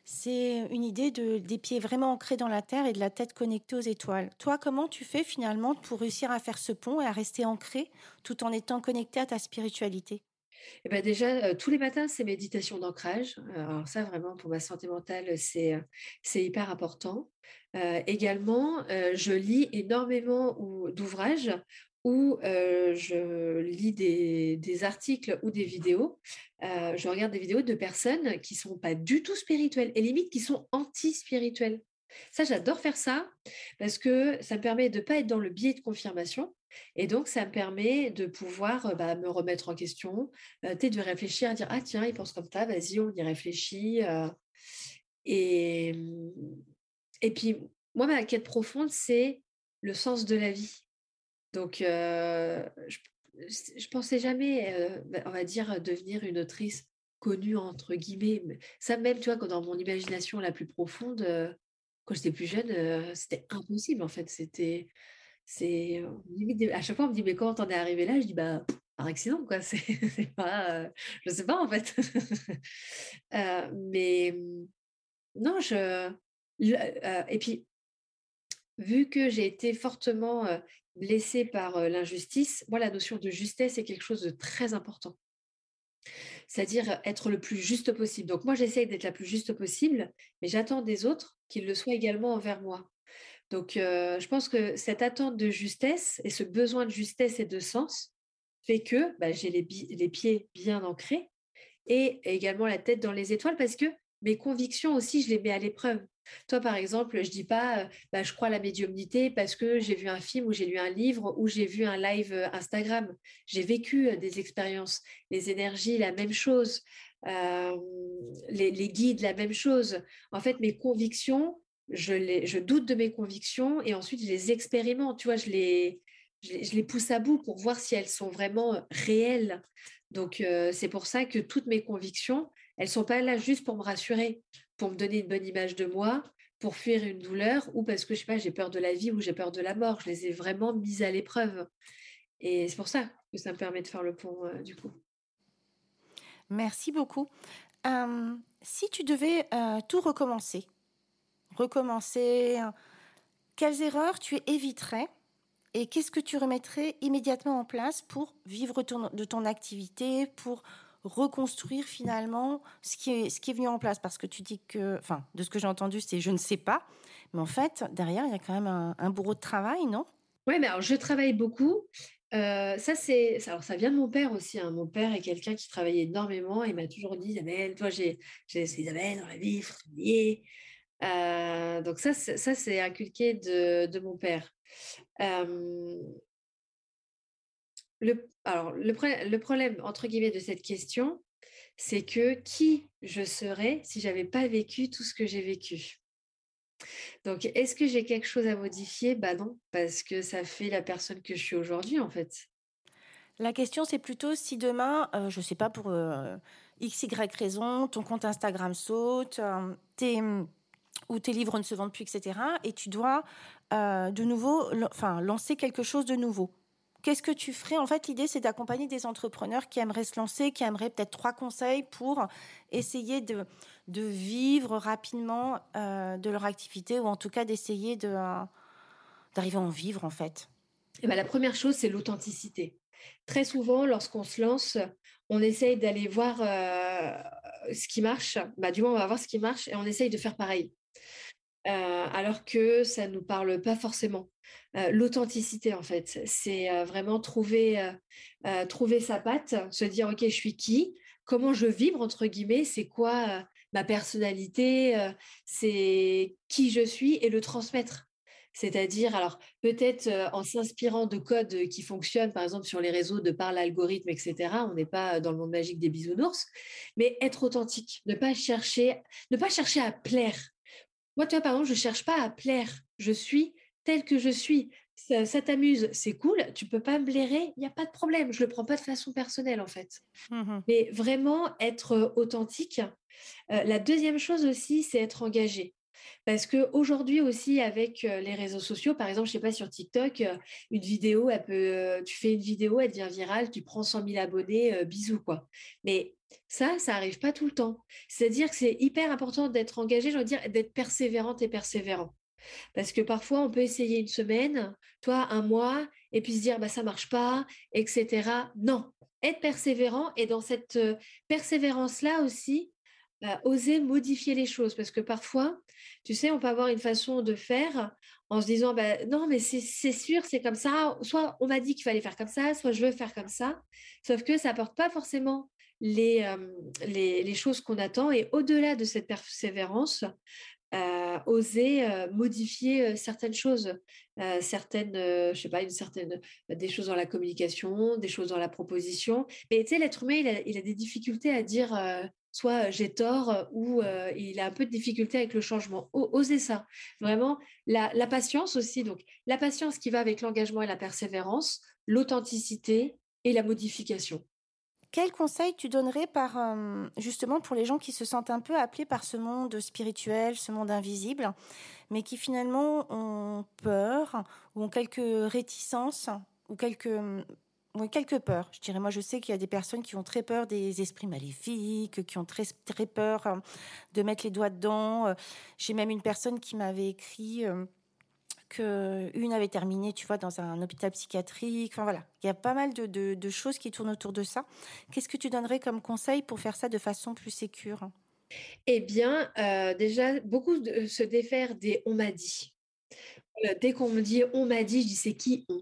[SPEAKER 1] C'est une idée de, des pieds vraiment ancrés dans la terre et de la tête connectée aux étoiles. Toi, comment tu fais finalement pour réussir à faire ce pont et à rester ancré tout en étant connecté à ta spiritualité?
[SPEAKER 2] Eh ben déjà, tous les matins, c'est méditation d'ancrage. Alors ça, vraiment, pour ma santé mentale, c'est, c'est hyper important. également, je lis énormément d'ouvrages où je lis des, articles ou des vidéos. je regarde des vidéos de personnes qui ne sont pas du tout spirituelles et limite qui sont anti-spirituelles. Ça, j'adore faire ça parce que ça me permet de ne pas être dans le biais de confirmation. Et donc, ça me permet de pouvoir bah, me remettre en question, de réfléchir, à dire Ah, tiens, il pense comme ça, vas-y, on y réfléchit. et, mmh, et puis, moi, ma quête profonde, c'est le sens de la vie. Donc, je, ne pensais jamais, bah, on va dire, devenir une autrice connue, entre guillemets. Ça, même, tu vois, dans mon imagination la plus profonde, quand j'étais plus jeune, c'était impossible, en fait. C'était. C'est, à chaque fois, on me dit, mais comment t'en es arrivé là? Je dis, bah, par accident, quoi. C'est pas. je sais pas, en fait. mais mmh, non, je. et puis, vu que j'ai été fortement blessée par l'injustice, moi, la notion de justesse est quelque chose de très important. C'est-à-dire être le plus juste possible. Donc moi, j'essaye d'être la plus juste possible, mais j'attends des autres qu'ils le soient également envers moi. Donc je pense que cette attente de justesse et ce besoin de justesse et de sens fait que bah, j'ai les, pieds bien ancrés et également la tête dans les étoiles parce que mes convictions aussi, je les mets à l'épreuve. Toi, par exemple, je dis pas, bah, je crois à la médiumnité parce que j'ai vu un film ou j'ai lu un livre ou j'ai vu un live Instagram. J'ai vécu des expériences, les énergies, la même chose, les, guides, la même chose. En fait, mes convictions, je, les, je doute de mes convictions et ensuite je les expérimente. Tu vois, je les, pousse à bout pour voir si elles sont vraiment réelles. Donc, c'est pour ça que toutes mes convictions, elles sont pas là juste pour me rassurer, pour me donner une bonne image de moi, pour fuir une douleur ou parce que je sais pas, j'ai peur de la vie ou j'ai peur de la mort. Je les ai vraiment mises à l'épreuve. Et c'est pour ça que ça me permet de faire le pont du coup.
[SPEAKER 1] Merci beaucoup. si tu devais tout recommencer, recommencer, quelles erreurs tu éviterais et qu'est-ce que tu remettrais immédiatement en place pour vivre de ton activité, pour reconstruire finalement ce qui, est, ce qui est venu en place Parce que tu dis que, enfin, de ce que j'ai entendu, c'est je ne sais pas. Mais en fait, derrière, il y a quand même un, bourreau de travail, non?
[SPEAKER 2] Oui, mais alors je travaille beaucoup. Euh, ça, c'est, alors ça vient de mon père aussi. Hein. Mon père est quelqu'un qui travaillait énormément. Il m'a toujours dit Isabelle, toi, j'ai, j'ai Isabelle dans la vie, il. Euh, donc ça, ça c'est inculqué de, de, mon père. Euh, le, alors, le, le, problème, entre guillemets, de cette question, c'est que qui je serais si j'avais pas vécu tout ce que j'ai vécu? Donc, est-ce que j'ai quelque chose à modifier? Bah non, parce que ça fait la personne que je suis aujourd'hui, en fait.
[SPEAKER 1] La question, c'est plutôt si demain, euh, je ne sais pas, pour euh, x, y raison, ton compte Instagram saute, tes où tes livres ne se vendent plus, etc. Et tu dois euh, de nouveau, enfin, lancer quelque chose de nouveau. Qu'est-ce que tu ferais? En fait, l'idée, c'est d'accompagner des entrepreneurs qui aimeraient se lancer, qui aimeraient peut-être trois conseils pour essayer de, de vivre rapidement euh, de leur activité, ou en tout cas d'essayer de, d'arriver à en vivre, en fait.
[SPEAKER 2] Eh ben, la première chose, c'est l'authenticité. Très souvent, lorsqu'on se lance, on essaye d'aller voir euh, ce qui marche. Bah, du moins, on va voir ce qui marche et on essaye de faire pareil. Euh, alors que ça ne nous parle pas forcément. Euh, l'authenticité, en fait, c'est euh, vraiment trouver, trouver sa patte, se dire, OK, je suis qui? Comment je vibre, entre guillemets? C'est quoi ma personnalité? C'est qui je suis? Et le transmettre. C'est-à-dire, alors peut-être en s'inspirant de codes qui fonctionnent, par exemple sur les réseaux de par l'algorithme, etc. On n'est pas dans le monde magique des bisounours, mais être authentique, ne pas chercher, ne pas chercher à plaire, moi, tu vois, par exemple, je ne cherche pas à plaire. Je suis telle que je suis. Ça, t'amuse, c'est cool. Tu peux pas me blairer, il n'y a pas de problème. Je le prends pas de façon personnelle, en fait. Mmh Mais vraiment être authentique. la deuxième chose aussi, c'est être engagé. Parce qu'aujourd'hui aussi, avec les réseaux sociaux, par exemple, je sais pas, sur TikTok, une vidéo, elle peut, tu fais une vidéo, elle devient virale, tu prends 100 000 abonnés, bisous, quoi. Mais ça, ça n'arrive pas tout le temps. C'est-à-dire que c'est hyper important d'être engagé, je veux dire, d'être persévérante et persévérant. Parce que parfois, on peut essayer une semaine, toi, un mois, et puis se dire, bah, ça marche pas, etc. Non, être persévérant et dans cette persévérance-là aussi, bah, oser modifier les choses. Parce que parfois, tu sais, on peut avoir une façon de faire en se disant, bah, non, mais c'est sûr, c'est comme ça. Soit on m'a dit qu'il fallait faire comme ça, soit je veux faire comme ça. Sauf que ça n'apporte pas forcément les, les, les, choses qu'on attend. Et au-delà de cette persévérance, euh, oser euh, modifier euh, certaines choses, certaines, je sais pas, une certaine, des choses dans la communication, des choses dans la proposition. Mais tu sais, l'être humain, il a, il a, des difficultés à dire soit j'ai tort ou il a un peu de difficulté avec le changement. oser ça. Vraiment, la, patience aussi. Donc, la patience qui va avec l'engagement et la persévérance, l'authenticité et la modification.
[SPEAKER 1] Quel conseil tu donnerais par, justement pour les gens qui se sentent un peu appelés par ce monde spirituel, ce monde invisible, mais qui finalement ont peur ou ont quelques réticences ou quelques, quelques peurs. Je dirais, moi, je sais qu'il y a des personnes qui ont très peur des esprits maléfiques, qui ont très, très peur de mettre les doigts dedans. J'ai même une personne qui m'avait écrit une avait terminé, tu vois, dans un hôpital psychiatrique. Enfin voilà, il y a pas mal de, choses qui tournent autour de ça. Qu'est-ce que tu donnerais comme conseil pour faire ça de façon plus sécure?
[SPEAKER 2] Eh bien, euh, déjà, beaucoup de se défaire des on m'a dit. Dès qu'on me dit on m'a dit, je dis c'est qui on?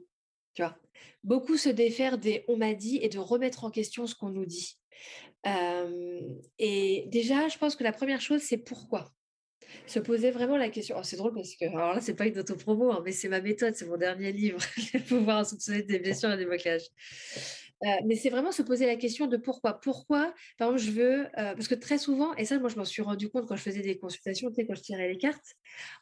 [SPEAKER 2] Tu vois? Beaucoup se défaire des on m'a dit et de remettre en question ce qu'on nous dit. Euh, et déjà, je pense que la première chose, c'est pourquoi. Se poser vraiment la question. Oh, c'est drôle parce que, alors là, c'est pas une autopromo, hein, mais c'est ma méthode, c'est mon dernier livre, pouvoir soupçonner des blessures et des blocages. Euh, mais c'est vraiment se poser la question de pourquoi. Pourquoi, par exemple, je veux, euh, parce que très souvent, et ça, moi, je m'en suis rendu compte quand je faisais des consultations, quand je tirais les cartes,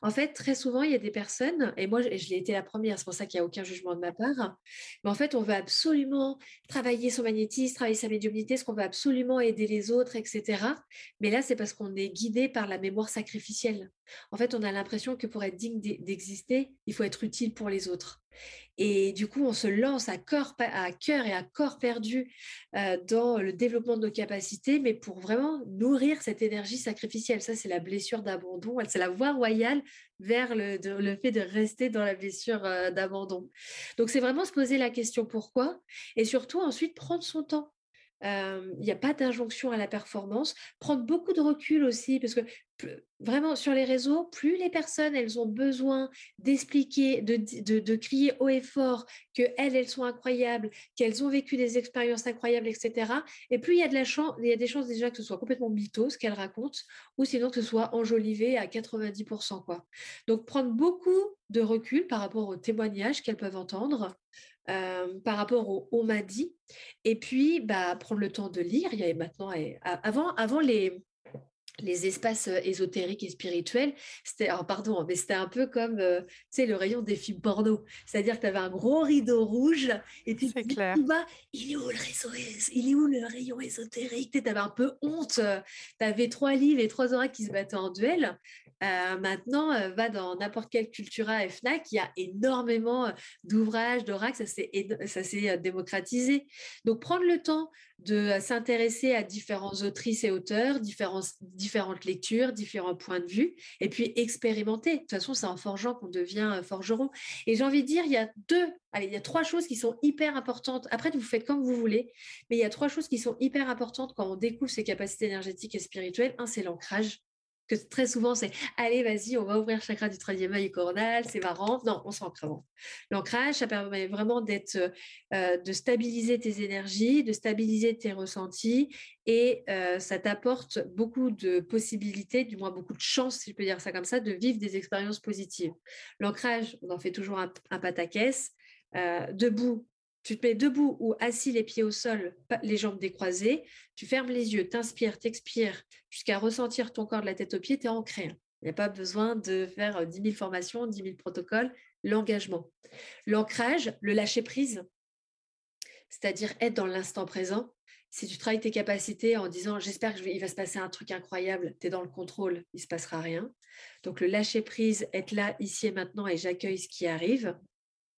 [SPEAKER 2] en fait, très souvent, il y a des personnes, et moi, je, je l'ai été la première, c'est pour ça qu'il n'y a aucun jugement de ma part, mais en fait, on veut absolument travailler son magnétisme, travailler sa médiumnité, ce qu'on veut absolument aider les autres, etc. Mais là, c'est parce qu'on est guidé par la mémoire sacrificielle. En fait, on a l'impression que pour être digne d'exister, il faut être utile pour les autres. Et du coup, on se lance à, corps, à cœur et à corps perdu euh, dans le développement de nos capacités, mais pour vraiment nourrir cette énergie sacrificielle. Ça, c'est la blessure d'abandon. C'est la voie royale vers le, fait de rester dans la blessure euh, d'abandon. Donc, c'est vraiment se poser la question pourquoi? Et surtout ensuite prendre son temps. Il n'y a pas d'injonction à la performance. Prendre beaucoup de recul aussi, parce que vraiment sur les réseaux, plus les personnes, elles ont besoin d'expliquer, de, crier haut et fort qu'elles, elles sont incroyables, qu'elles ont vécu des expériences incroyables, etc. Et plus il y a de la chance, il y a des chances déjà que ce soit complètement mytho ce qu'elles racontent, ou sinon que ce soit enjolivé à 90%. Quoi. Donc prendre beaucoup de recul par rapport aux témoignages qu'elles peuvent entendre, euh, par rapport au on m'a dit. Et puis, bah, prendre le temps de lire. Il y avait maintenant, avant les, les espaces euh, ésotériques et spirituels, c'était, pardon, mais c'était un peu comme, euh, tu sais, le rayon des films porno. C'est-à-dire que tu avais un gros rideau rouge et tu
[SPEAKER 1] te clair.
[SPEAKER 2] il est où le réseau, il est où le rayon ésotérique? Tu avais un peu honte. Tu avais trois livres et trois oreilles qui se battaient en duel. Euh, maintenant, va dans n'importe quel Cultura et FNAC, il y a énormément d'ouvrages, d'oracles, ça s'est démocratisé. Donc, prendre le temps de s'intéresser à différents autrices et auteurs, différentes, différentes lectures, différents points de vue, et puis expérimenter. De toute façon, c'est en forgeant qu'on devient euh, forgeron. Et j'ai envie de dire, il y a deux, allez, il y a trois choses qui sont hyper importantes. Après, vous faites comme vous voulez, mais il y a trois choses qui sont hyper importantes quand on découvre ses capacités énergétiques et spirituelles. Un, c'est l'ancrage que très souvent c'est allez vas-y on va ouvrir le chakra du troisième œil coronal c'est marrant non on s'ancre avant l'ancrage ça permet vraiment d'être euh, de stabiliser tes énergies de stabiliser tes ressentis et euh, ça t'apporte beaucoup de possibilités du moins beaucoup de chances si je peux dire ça comme ça de vivre des expériences positives. L'ancrage on en fait toujours un, un pataquès. Euh, debout tu te mets debout ou assis, les pieds au sol, les jambes décroisées, tu fermes les yeux, t'inspires, t'expires, jusqu'à ressentir ton corps de la tête aux pieds, tu es ancré. Il n'y a pas besoin de faire 10 euh, 000 formations, 10 000 protocoles, l'engagement. L'ancrage, le lâcher prise, c'est-à-dire être dans l'instant présent. Si tu travailles tes capacités en disant j'espère qu'il va se passer un truc incroyable, tu es dans le contrôle, il ne se passera rien. Donc le lâcher prise, être là, ici et maintenant et j'accueille ce qui arrive.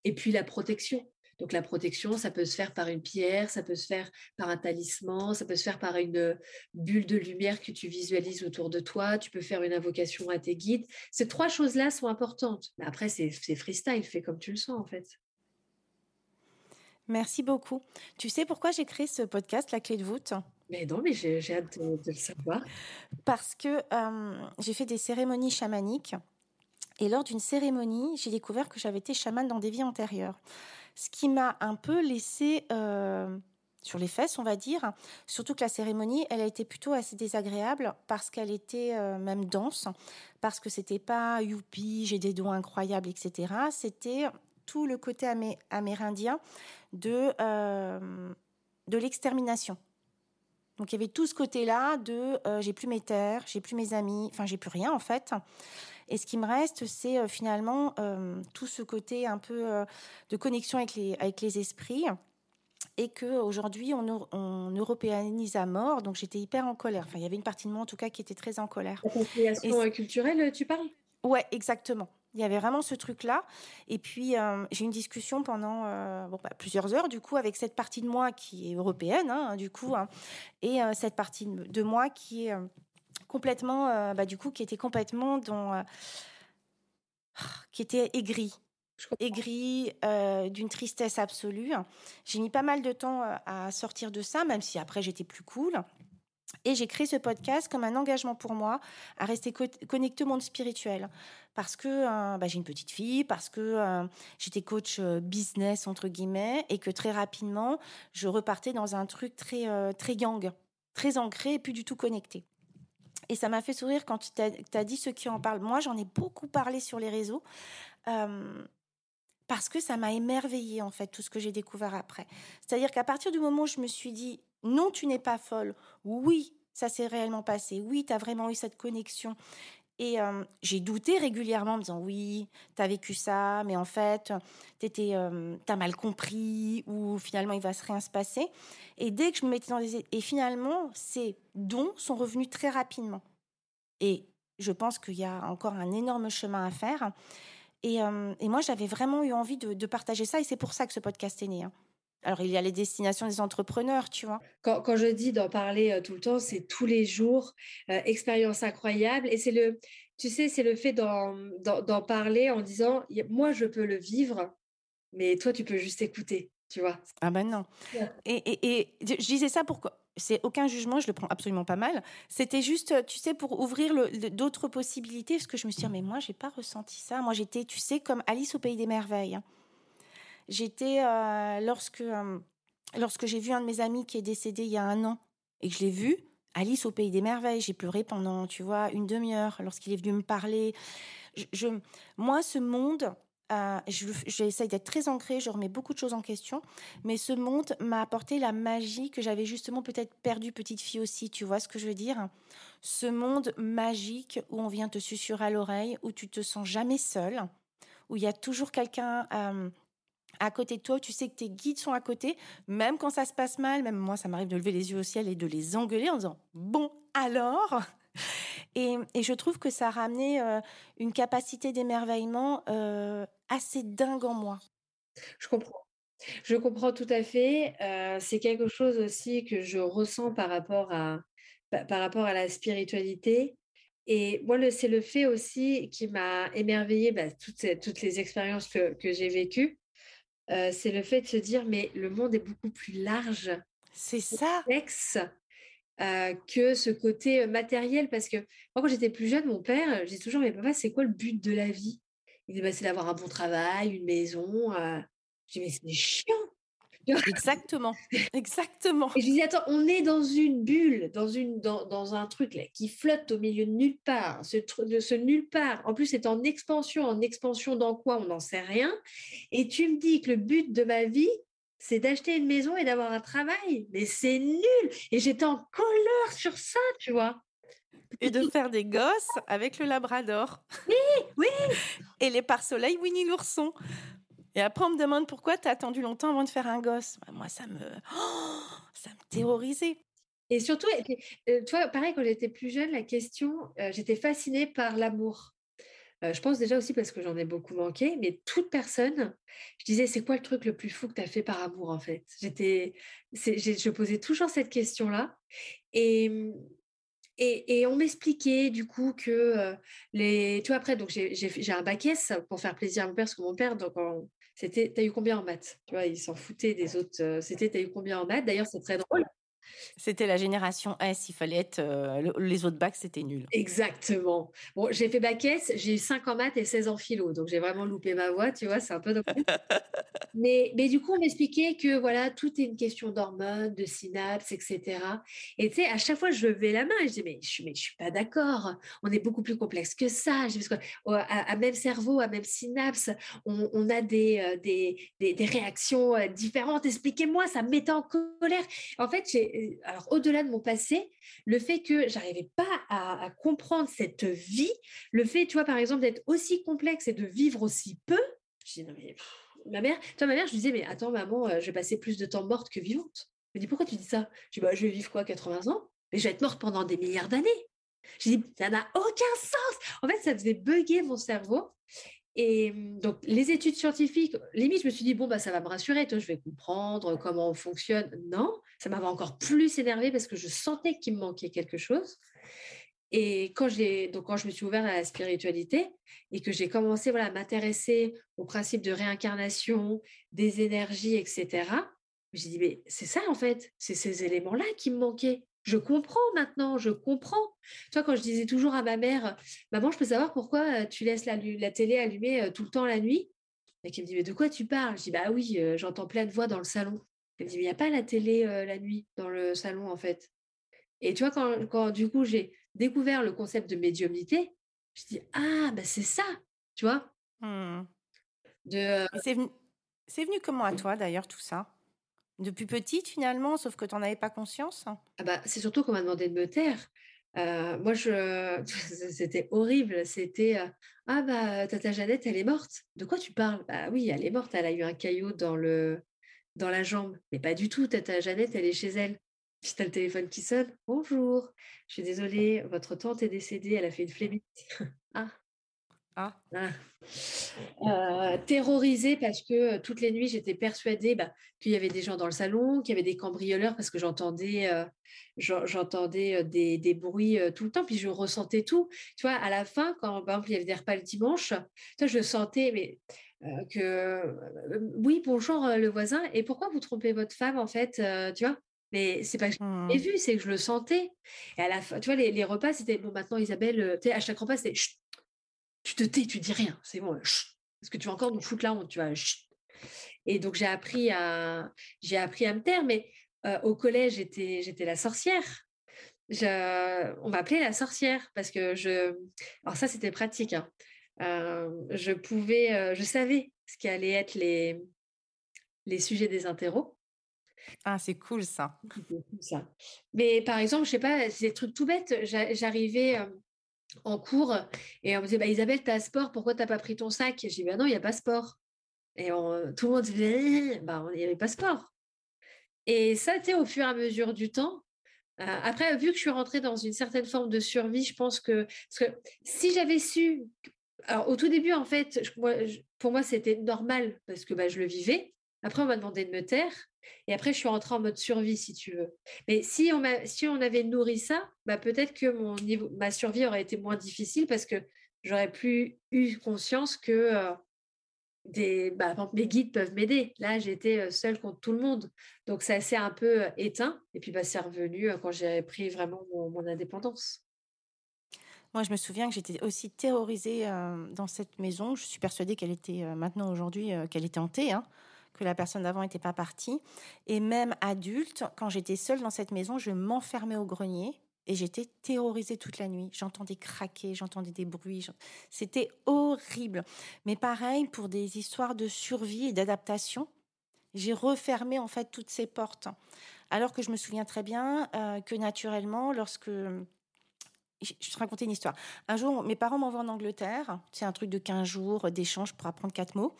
[SPEAKER 2] Et puis la protection. Donc la protection, ça peut se faire par une pierre, ça peut se faire par un talisman, ça peut se faire par une bulle de lumière que tu visualises autour de toi, tu peux faire une invocation à tes guides. Ces trois choses-là sont importantes. Mais après, c'est freestyle, fais comme tu le sens en fait.
[SPEAKER 1] Merci beaucoup. Tu sais pourquoi j'ai créé ce podcast, La Clé de voûte?
[SPEAKER 2] Mais non, mais j'ai hâte de, le savoir.
[SPEAKER 1] Parce que j'ai fait des cérémonies chamaniques et lors d'une cérémonie, j'ai découvert que j'avais été chamane dans des vies antérieures ce qui m'a un peu laissé euh, sur les fesses, on va dire. Surtout que la cérémonie, elle a été plutôt assez désagréable parce qu'elle était euh, même dense, parce que c'était pas youpi, j'ai des dons incroyables, etc. C'était tout le côté amérindien de, euh, de l'extermination. Donc il y avait tout ce côté-là de j'ai plus mes terres, j'ai plus mes amis, enfin j'ai plus rien en fait. Et ce qui me reste, c'est euh, finalement euh, tout ce côté un peu euh, de connexion avec les, avec les esprits et qu'aujourd'hui, on, on européanise à mort. Donc, j'étais hyper en colère. Enfin, il y avait une partie de moi, en tout cas, qui était très en colère.
[SPEAKER 2] La culturelle, tu parles?
[SPEAKER 1] Ouais, exactement. Il y avait vraiment ce truc-là. Et puis, j'ai eu une discussion pendant bon, bah, plusieurs heures, du coup, avec cette partie de moi qui est européenne, hein, du coup, hein, et cette partie de moi qui est complètement, euh, bah, du coup, qui était complètement dans, euh, qui était aigri, aigri, euh, d'une tristesse absolue. J'ai mis pas mal de temps à sortir de ça, même si après j'étais plus cool. Et j'ai créé ce podcast comme un engagement pour moi à rester connecté au monde spirituel. Parce que bah, j'ai une petite fille, parce que j'étais coach business, entre guillemets, et que très rapidement, je repartais dans un truc très, très gang, très ancré et plus du tout connecté. Et ça m'a fait sourire quand tu as, dit ceux qui en parlent. Moi, j'en ai beaucoup parlé sur les réseaux. parce que ça m'a émerveillée, en fait, tout ce que j'ai découvert après. C'est-à-dire qu'à partir du moment où je me suis dit, non, tu n'es pas folle, oui, ça s'est réellement passé, oui, tu as vraiment eu cette connexion, et j'ai douté régulièrement en me disant oui, tu as vécu ça, mais en fait, tu as mal compris ou finalement il va rien se passer. Et dès que je me mettais dans les... Et finalement, ces dons sont revenus très rapidement. Et je pense qu'il y a encore un énorme chemin à faire. Et, et moi, j'avais vraiment eu envie de, partager ça et c'est pour ça que ce podcast est né. Hein. Alors, il y a les destinations des entrepreneurs, tu vois.
[SPEAKER 2] Quand, quand je dis d'en parler euh, tout le temps, c'est tous les jours, euh, expérience incroyable. Et c'est le, tu sais, c'est le fait d'en parler en disant, moi, je peux le vivre, mais toi, tu peux juste écouter, tu vois.
[SPEAKER 1] Ah ben non. Et, et, et, je disais ça pourquoi c'est aucun jugement, je le prends absolument pas mal. C'était juste, tu sais, pour ouvrir d'autres possibilités, parce que je me suis dit, mais moi, j'ai pas ressenti ça. Moi, j'étais, tu sais, comme Alice au pays des merveilles. J'étais euh, lorsque euh, lorsque j'ai vu un de mes amis qui est décédé il y a un an et que je l'ai vu, Alice au pays des merveilles, j'ai pleuré pendant, tu vois, une demi-heure lorsqu'il est venu me parler. Je, moi, ce monde, euh, j'essaye d'être très ancrée, je remets beaucoup de choses en question, mais ce monde m'a apporté la magie que j'avais justement peut-être perdue petite fille aussi, tu vois ce que je veux dire? Ce monde magique où on vient te susurrer à l'oreille, où tu te sens jamais seule, où il y a toujours quelqu'un à côté de toi, tu sais que tes guides sont à côté, même quand ça se passe mal, même moi, ça m'arrive de lever les yeux au ciel et de les engueuler en disant Bon, alors? Et, je trouve que ça a ramené euh, une capacité d'émerveillement euh, assez dingue en moi.
[SPEAKER 2] Je comprends. Je comprends tout à fait. Euh, c'est quelque chose aussi que je ressens par rapport à, par rapport à la spiritualité. Et moi, c'est le fait aussi qui m'a émerveillée bah, toutes, toutes les expériences que, que j'ai vécues. Euh, c'est le fait de se dire, mais le monde est beaucoup plus large.
[SPEAKER 1] C'est ça.
[SPEAKER 2] Euh, que ce côté euh, matériel. Parce que moi, quand j'étais plus jeune, mon père, je disais toujours, mais papa, c'est quoi le but de la vie? Il disait, bah, c'est d'avoir un bon travail, une maison. Je dis, mais c'est chiant.
[SPEAKER 1] Exactement, exactement.
[SPEAKER 2] Et je dis, attends, on est dans une bulle, dans, une, dans, dans un truc là, qui flotte au milieu de nulle part. Ce, de ce nulle part, en plus, c'est en expansion. En expansion dans quoi? On n'en sait rien. Et tu me dis que le but de ma vie, c'est d'acheter une maison et d'avoir un travail. Mais c'est nul. Et j'étais en colère sur ça, tu vois.
[SPEAKER 1] Et de faire des gosses avec le labrador.
[SPEAKER 2] Oui, oui.
[SPEAKER 1] Et les pare-soleil Winnie l'ourson. Et après, on me demande pourquoi tu as attendu longtemps avant de faire un gosse. Bah, moi, ça me, ça me terrorisait.
[SPEAKER 2] Et surtout, euh, toi, pareil, quand j'étais plus jeune, la question, euh, j'étais fascinée par l'amour. Euh, je pense déjà aussi parce que j'en ai beaucoup manqué, mais toute personne, je disais, c'est quoi le truc le plus fou que tu as fait par amour, en fait? J'étais, Je posais toujours cette question-là. Et, et, et, on m'expliquait du coup que les. Tu vois, après, j'ai un bac pour faire plaisir à mon père, parce que mon père, donc c'était, t'as eu combien en maths? Tu vois, il s'en foutait des autres. Euh, c'était, t'as eu combien en maths? D'ailleurs, c'est très drôle.
[SPEAKER 1] C'était la génération S, il fallait être. Euh, les autres bacs, c'était nul.
[SPEAKER 2] Exactement. Bon, j'ai fait bac S, j'ai eu 5 en maths et 16 en philo, donc j'ai vraiment loupé ma voie, tu vois, c'est un peu mais, mais du coup, on m'expliquait que voilà, tout est une question d'hormones, de synapses, etc. Et tu sais, à chaque fois, je levais la main et je disais, mais je suis, mais je suis pas d'accord, on est beaucoup plus complexe que ça. Parce que, à, même cerveau, à même synapse, on, on a des, euh, des, des, des, réactions euh, différentes. Expliquez-moi, ça me mettait en colère. En fait, j'ai alors au-delà de mon passé, le fait que j'arrivais pas à, comprendre cette vie, le fait, tu vois, par exemple, d'être aussi complexe et de vivre aussi peu, je dis non mais ma mère, toi ma mère, je disais mais attends maman, euh, je vais passer plus de temps morte que vivante. Elle me dit pourquoi tu dis ça? Je dis bah je vais vivre quoi 80 ans? Mais je vais être morte pendant des milliards d'années. Je dis ça n'a aucun sens. En fait, ça faisait bugger mon cerveau. Et mmh, donc, les études scientifiques, limite, je me suis dit, bon, bah, ça va me rassurer, toi, je vais comprendre comment on fonctionne. Non, ça m'avait encore plus énervé parce que je sentais qu'il me manquait quelque chose. Et quand, donc quand je me suis ouverte à la spiritualité et que j'ai commencé voilà, à m'intéresser au principe de réincarnation, des énergies, etc., j'ai dit, mais c'est ça en fait, c'est ces éléments-là qui me manquaient. Je comprends maintenant, je comprends. Toi, quand je disais toujours à ma mère, maman, je peux savoir pourquoi euh, tu laisses la, la télé allumée euh, tout le temps la nuit? Et qui me dit, mais de quoi tu parles? Je dis, bah oui, euh, j'entends plein de voix dans le salon. Elle me dit, mais il n'y a pas la télé la nuit dans le salon, en fait. Et tu vois, quand, quand du coup, j'ai découvert le concept de médiumnité, je dis ah bah c'est ça, tu vois.
[SPEAKER 1] Mmh. De. C'est venu, c'est venu comment à toi d'ailleurs tout ça? Depuis petite finalement, sauf que tu n'en avais pas conscience?
[SPEAKER 2] Ah bah, C'est surtout qu'on m'a demandé de me taire. Euh, moi, c'était horrible. C'était Ah, bah, Tata Jeannette, elle est morte. De quoi tu parles Bah oui, elle est morte. Elle a eu un caillot dans, la jambe. Mais pas du tout. Tata Jeannette, elle est chez elle. Puis t'as le téléphone qui sonne. Bonjour. Je suis désolée, votre tante est décédée. Elle a fait une flémite. ah, ah. Euh, terrorisée parce que toutes les nuits, j'étais persuadée bah, qu'il y avait des gens dans le salon, qu'il y avait des cambrioleurs parce que j'entendais euh, j'entendais des, bruits tout le temps, puis je ressentais tout. Tu vois, à la fin, quand par exemple, il y avait des repas le dimanche, toi, je sentais mais, que oui, bonjour le voisin, et pourquoi vous trompez votre femme en fait, tu vois? Mais c'est pas que j'ai mmh. vu, c'est que je le sentais. Et à la fin, tu vois, les, repas, c'était bon. Maintenant, Isabelle, tu sais, à chaque repas, c'était tu te tais, tu dis rien, c'est bon, parce que tu vas encore nous foutre la honte, tu vois. Et donc j'ai appris à j'ai appris à me taire, mais au collège j'étais j'étais la sorcière. Je, on m'appelait la sorcière parce que je alors ça c'était pratique. Hein. je pouvais je savais ce qui allait être les les sujets des interros.
[SPEAKER 1] Ah, c'est cool ça.
[SPEAKER 2] ça. Mais par exemple, je sais pas, c'est des trucs tout bêtes. J'arrivais, en cours et on me disait bah, Isabelle, t'as sport, pourquoi t'as pas pris ton sac? J'ai dit bah non, il n'y a pas sport. Et tout le monde disait bah, il n'y avait pas sport. Et ça, tu au fur et à mesure du temps, euh, après, vu que je suis rentrée dans une certaine forme de survie, je pense que, parce que si j'avais su, alors au tout début, en fait, pour moi, c'était normal parce que bah, je le vivais. Après, on m'a demandé de me taire. Et après, je suis rentrée en mode survie, si tu veux. Mais si on, si on avait nourri ça, bah, peut-être que mon niveau, ma survie aurait été moins difficile parce que j'aurais plus eu conscience que euh, des, bah, mes guides peuvent m'aider. Là, j'étais euh, seule contre tout le monde. Donc, ça s'est un peu euh, éteint. Et puis, bah, c'est revenu quand j'ai pris vraiment mon, indépendance.
[SPEAKER 1] Moi, je me souviens que j'étais aussi terrorisée dans cette maison. Je suis persuadée qu'elle était maintenant aujourd'hui qu'elle était hantée. Hein que la personne d'avant n'était pas partie. Et même adulte, quand j'étais seule dans cette maison, je m'enfermais au grenier et j'étais terrorisée toute la nuit. J'entendais craquer, j'entendais des bruits. C'était horrible. Mais pareil, pour des histoires de survie et d'adaptation, j'ai refermé en fait toutes ces portes. Alors que je me souviens très bien euh, que naturellement, lorsque je te raconter une histoire. Un jour, mes parents m'envoient en Angleterre. C'est un truc de 15 jours d'échange pour apprendre quatre mots.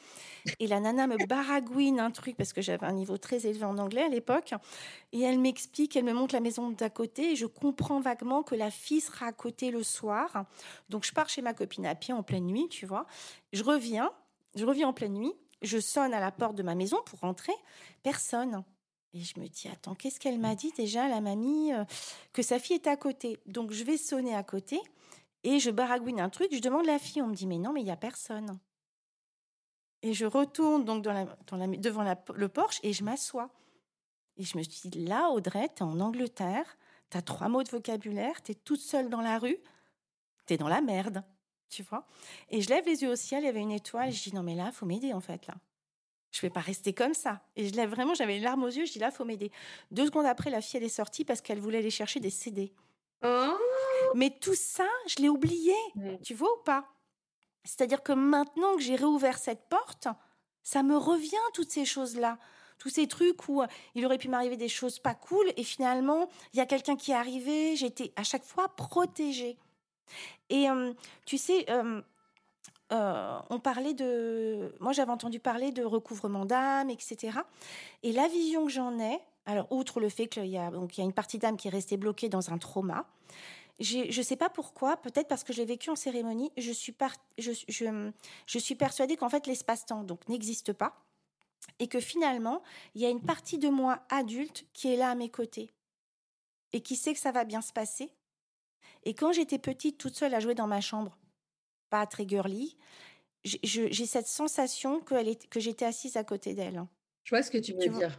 [SPEAKER 1] Et la nana me baragouine un truc parce que j'avais un niveau très élevé en anglais à l'époque. Et elle m'explique, elle me montre la maison d'à côté. Et je comprends vaguement que la fille sera à côté le soir. Donc, je pars chez ma copine à pied en pleine nuit, tu vois. Je reviens, je reviens en pleine nuit. Je sonne à la porte de ma maison pour rentrer. Personne. Et je me dis, attends, qu'est-ce qu'elle m'a dit déjà, la mamie euh, Que sa fille est à côté. Donc je vais sonner à côté et je baragouine un truc. Je demande la fille. On me dit, mais non, mais il n'y a personne. Et je retourne donc dans la, devant le Porsche et je m'assois. Et je me suis dit, là, Audrey, tu es en Angleterre, tu as trois mots de vocabulaire, tu es toute seule dans la rue, tu es dans la merde, tu vois. Et je lève les yeux au ciel, il y avait une étoile, je dis, non mais là, faut m'aider en fait, là. Je vais pas rester comme ça. Et je lève vraiment, j'avais les larmes aux yeux. Je dis là, faut m'aider. Deux secondes après, la fille elle est sortie parce qu'elle voulait aller chercher des CD. Oh Mais tout ça, je l'ai oublié. Tu vois ou pas? C'est-à-dire que maintenant que j'ai réouvert cette porte, ça me revient toutes ces choses-là, tous ces trucs où euh, il aurait pu m'arriver des choses pas cool et finalement il y a quelqu'un qui est arrivé. J'étais à chaque fois protégée. Et euh, tu sais, euh, euh, on parlait de. Moi, j'avais entendu parler de recouvrement d'âme, etc. Et la vision que j'en ai, alors, outre le fait qu'il y, a, y a une partie d'âme qui est restée bloquée dans un trauma, je ne sais pas pourquoi, peut-être parce que j'ai vécu en cérémonie, je suis, je, suis persuadée qu'en fait, l'espace-temps n'existe pas et que finalement, il y a une partie de moi adulte qui est là à mes côtés et qui sait que ça va bien se passer. Et quand j'étais petite, toute seule à jouer dans ma chambre, pas très girly, j'ai cette sensation que, est, que j'étais assise à côté d'elle.
[SPEAKER 2] Je vois ce que tu veux dire.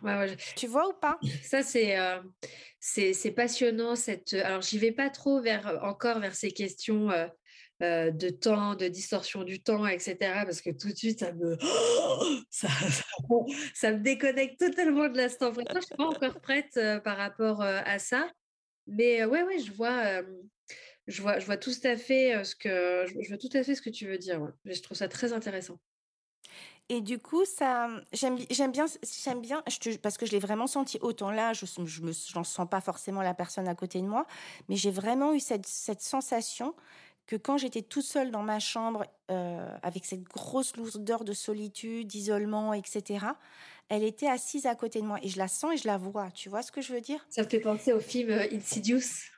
[SPEAKER 1] Tu vois ou pas?
[SPEAKER 2] Ça, c'est euh, c'est passionnant. Cette... Alors, j'y vais pas trop vers, encore vers ces questions euh, euh, de temps, de distorsion du temps, etc. Parce que tout de suite, ça me, ça, ça, me déconnecte totalement de l'instant présent. Je ne suis pas encore prête par rapport à ça. Mais ouais, ouais, je vois je vois, je vois tout à fait ce que je vois tout à fait ce que tu veux dire. Je trouve ça très intéressant.
[SPEAKER 1] Et du coup, ça, j'aime, j'aime bien, j'aime bien, je parce que je l'ai vraiment senti. Autant là, je, je me, j'en sens pas forcément la personne à côté de moi, mais j'ai vraiment eu cette, cette sensation que quand j'étais toute seule dans ma chambre, euh, avec cette grosse lourdeur de solitude, d'isolement, etc., elle était assise à côté de moi et je la sens et je la vois. Tu vois ce que je veux dire?
[SPEAKER 2] Ça me fait penser au film Insidious.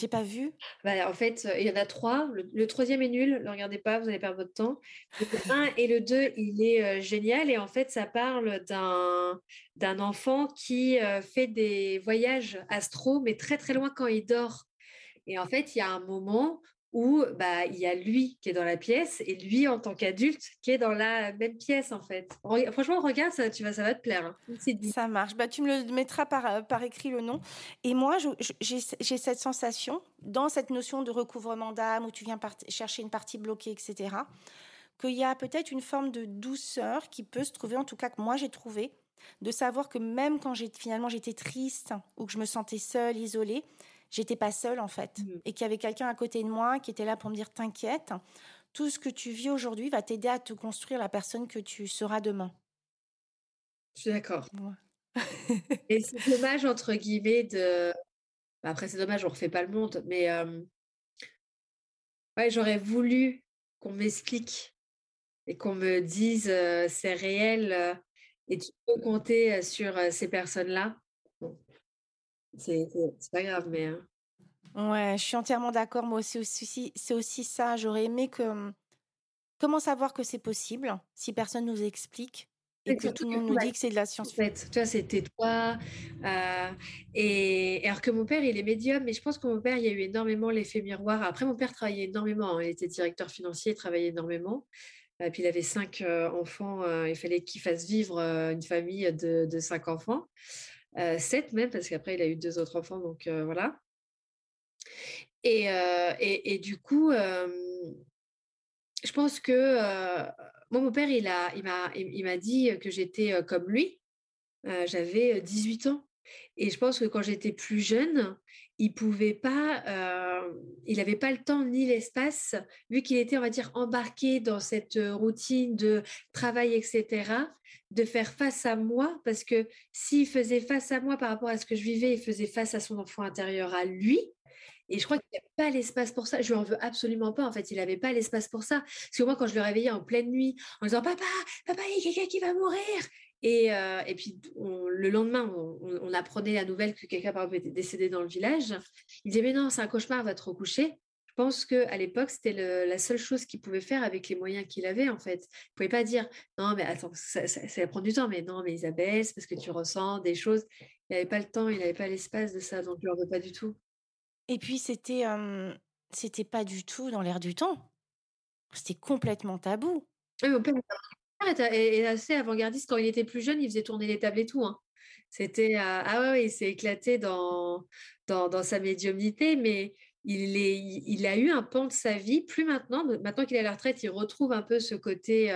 [SPEAKER 1] J'ai pas vu.
[SPEAKER 2] Bah, en fait, euh, il y en a trois. Le, troisième est nul. Ne regardez pas, vous allez perdre votre temps. Le 1 et le 2, il est euh, génial. Et en fait, ça parle d'un, d'un enfant qui euh, fait des voyages astro, mais très très loin quand il dort. Et en fait, il y a un moment où bah, il y a lui qui est dans la pièce et lui en tant qu'adulte qui est dans la même pièce en fait. Franchement, regarde, ça, tu vas, ça va te plaire. Hein.
[SPEAKER 1] Ça marche. Bah, tu me le mettras par, euh, par écrit le nom. Et moi, j'ai cette sensation, dans cette notion de recouvrement d'âme où tu viens chercher une partie bloquée, etc., qu'il y a peut-être une forme de douceur qui peut se trouver, en tout cas que moi j'ai trouvé, de savoir que même quand finalement j'étais triste ou que je me sentais seule, isolée, j'étais pas seule en fait, mmh. et qu'il y avait quelqu'un à côté de moi qui était là pour me dire t'inquiète, tout ce que tu vis aujourd'hui va t'aider à te construire la personne que tu seras demain.
[SPEAKER 2] Je suis d'accord. et c'est dommage entre guillemets de. Bah, après c'est dommage, on refait pas le monde, mais ouais, j'aurais voulu qu'on m'explique et qu'on me dise c'est réel et tu peux compter sur ces personnes-là. C'est pas grave, mais. Hein.
[SPEAKER 1] Ouais, je suis entièrement d'accord. Moi aussi, aussi c'est aussi ça. J'aurais aimé que. Mmh, comment savoir que c'est possible si personne nous explique et que tout le monde nous dit que c'est de la science.
[SPEAKER 2] En fait, tu vois, c'était toi. Euh, et, alors que mon père, il est médium, mais je pense que mon père, il y a eu énormément l'effet miroir. Après, mon père travaillait énormément. Hein. Il était directeur financier, il travaillait énormément. Et euh, puis il avait cinq euh, enfants. il fallait qu'il fasse vivre une famille de, de cinq enfants. Euh, sept même, parce qu'après, il a eu deux autres enfants, donc euh, voilà. Et, euh, et, du coup, je pense que moi, mon père, il m'a dit que j'étais comme lui. J'avais 18 ans. Et je pense que quand j'étais plus jeune, il pouvait pas, il n'avait pas le temps ni l'espace, vu qu'il était, on va dire, embarqué dans cette routine de travail, etc., de faire face à moi, parce que s'il faisait face à moi par rapport à ce que je vivais, il faisait face à son enfant intérieur à lui. Et je crois qu'il n'y pas l'espace pour ça. Je lui en veux absolument pas. En fait, il n'avait pas l'espace pour ça. Parce que moi, quand je le réveillais en pleine nuit, en disant Papa, papa, il y a quelqu'un qui va mourir. Et, euh, et puis le lendemain, on, apprenait la nouvelle que quelqu'un était décédé dans le village. Il disait Mais non, c'est un cauchemar, va te recoucher. Je pense qu'à l'époque, c'était la seule chose qu'il pouvait faire avec les moyens qu'il avait, en fait. Il ne pouvait pas dire Non, mais attends, ça, ça, prend du temps, mais non, mais Isabelle, c'est parce que tu ressens des choses. Il n'avait pas le temps, il n'avait pas l'espace de ça, donc je ne veux pas du tout.
[SPEAKER 1] Et puis, c'était c'était pas du tout dans l'air du temps. C'était complètement tabou.
[SPEAKER 2] Oui, mon père est assez avant-gardiste. Quand il était plus jeune, il faisait tourner les tables et tout. Hein. C'était ah ouais, il s'est éclaté dans, dans, sa médiumnité, mais il, est, il a eu un pan de sa vie. Plus maintenant, maintenant qu'il est à la retraite, il retrouve un peu ce côté,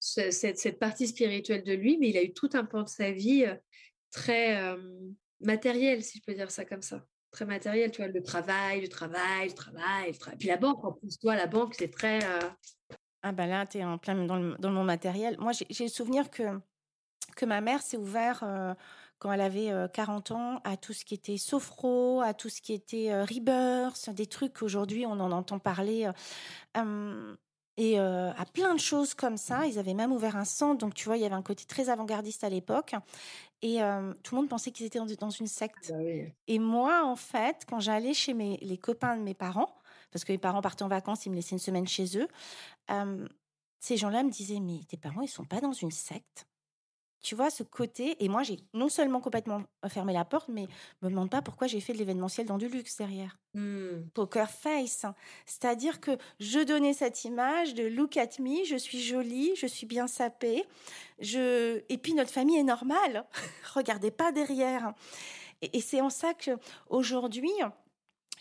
[SPEAKER 2] cette, cette, partie spirituelle de lui, mais il a eu tout un pan de sa vie très matériel, si je peux dire ça comme ça. Très matériel, tu vois, le travail, le travail, le travail, le travail. Puis la banque, en plus, toi, la banque, c'est très.
[SPEAKER 1] Ah ben là, tu es en plein dans le, dans le monde matériel. Moi, j'ai le souvenir que, que ma mère s'est ouverte euh, quand elle avait 40 euh, ans à tout ce qui était sophro, à tout ce qui était euh, rebirth, des trucs qu'aujourd'hui on en entend parler. et à plein de choses comme ça. Ils avaient même ouvert un centre, donc tu vois, il y avait un côté très avant-gardiste à l'époque. Et tout le monde pensait qu'ils étaient dans, dans une secte.
[SPEAKER 2] Ah bah
[SPEAKER 1] et moi, en fait, quand j'allais chez mes, les copains de mes parents, parce que mes parents partaient en vacances, ils me laissaient une semaine chez eux. ces gens-là me disaient, mais tes parents, ils sont pas dans une secte? Tu vois, ce côté. Et moi, j'ai non seulement complètement fermé la porte, mais me demande pas pourquoi j'ai fait de l'événementiel dans du luxe derrière. Mmh. Poker face. Hein. C'est-à-dire que je donnais cette image de look at me, je suis jolie, je suis bien sapée. Je... Et puis notre famille est normale. Regardez pas derrière. Et, et c'est en ça que aujourd'hui,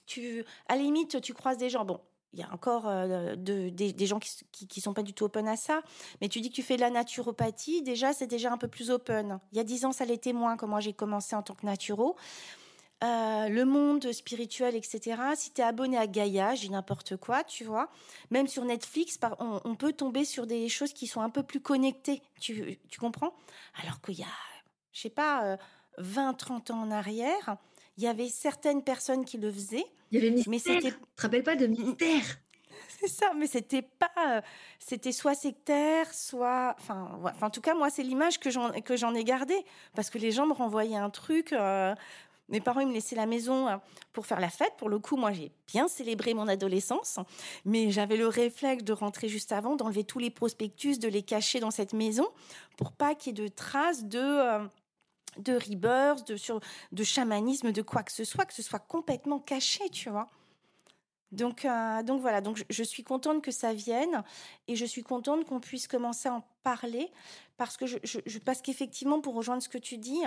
[SPEAKER 1] tu, à la limite, tu croises des gens. Bon, il y a encore euh, de, des, gens qui, qui, sont pas du tout open à ça. Mais tu dis que tu fais de la naturopathie, déjà, c'est déjà un peu plus open. Il y a dix ans, ça l'était moins quand moi j'ai commencé en tant que naturo. euh, le monde spirituel, etc. Si tu es abonné à Gaïa, j'ai n'importe quoi, tu vois. Même sur Netflix, on, peut tomber sur des choses qui sont un peu plus connectées, tu, comprends? Alors qu'il y a, je sais pas, 20, euh, 30 ans en arrière, il y avait certaines personnes qui le faisaient.
[SPEAKER 2] Il y avait Mais c'était... Tu te rappelles pas de mystère?
[SPEAKER 1] C'est ça, mais c'était pas, euh, c'était soit sectaire, soit, enfin, en tout cas moi c'est l'image que j'en que j'en ai gardée parce que les gens me renvoyaient un truc. Euh, mes parents ils me laissaient la maison euh, pour faire la fête. Pour le coup, moi j'ai bien célébré mon adolescence, mais j'avais le réflexe de rentrer juste avant, d'enlever tous les prospectus, de les cacher dans cette maison pour pas qu'il y ait de traces de de rebirth, de, sur, de chamanisme, de quoi que ce soit, que ce soit complètement caché, tu vois. Donc, euh, donc voilà, donc je, suis contente que ça vienne et je suis contente qu'on puisse commencer à en parler parce que je, parce qu'effectivement, pour rejoindre ce que tu dis,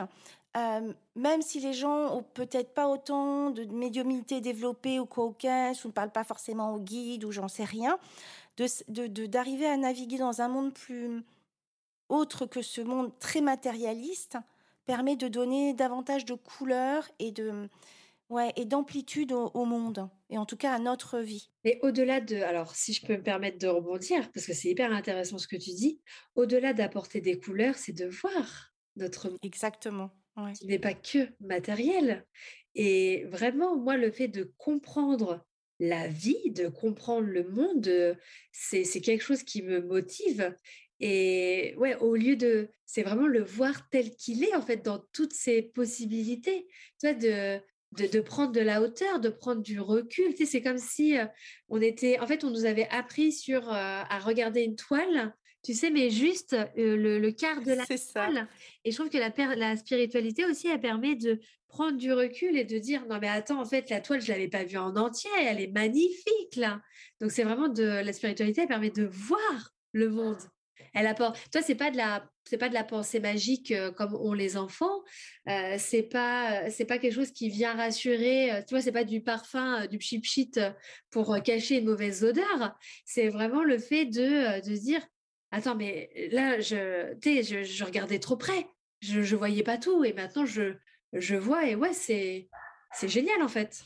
[SPEAKER 1] euh, même si les gens ont peut-être pas autant de médiumnité développée ou quoi ou ne parlent pas forcément au guide ou j'en sais rien, de d'arriver à naviguer dans un monde plus autre que ce monde très matérialiste permet de donner davantage de couleurs et de Ouais, et d'amplitude au, monde, et en tout cas à notre vie.
[SPEAKER 2] Et au-delà de, alors si je peux me permettre de rebondir, parce que c'est hyper intéressant ce que tu dis, au-delà d'apporter des couleurs, c'est de voir notre monde.
[SPEAKER 1] Exactement. Ouais.
[SPEAKER 2] Qui n'est pas que matériel. Et vraiment, moi, le fait de comprendre la vie, de comprendre le monde, c'est quelque chose qui me motive. Et ouais, au lieu de, c'est vraiment le voir tel qu'il est en fait dans toutes ses possibilités. Tu vois, de de, prendre de la hauteur, de prendre du recul. Tu sais, c'est comme si euh, on était, en fait, on nous avait appris sur euh, à regarder une toile, tu sais, mais juste euh, le, quart de la toile. Et je trouve que la, la spiritualité aussi, elle permet de prendre du recul et de dire non mais attends, en fait, la toile, je l'avais pas vue en entier, elle est magnifique là. Donc c'est vraiment de la spiritualité, elle permet de voir le monde. Elle apporte. Toi, c'est pas de la, c'est pas de la pensée magique euh, comme ont les enfants. Euh, c'est pas, c'est pas quelque chose qui vient rassurer. Euh, tu vois, c'est pas du parfum, du pchit pchit pour cacher une mauvaise odeur. C'est vraiment le fait de, de dire, attends, mais là, je, je, je regardais trop près. Je, je voyais pas tout et maintenant je, je vois et ouais, c'est, c'est génial en fait.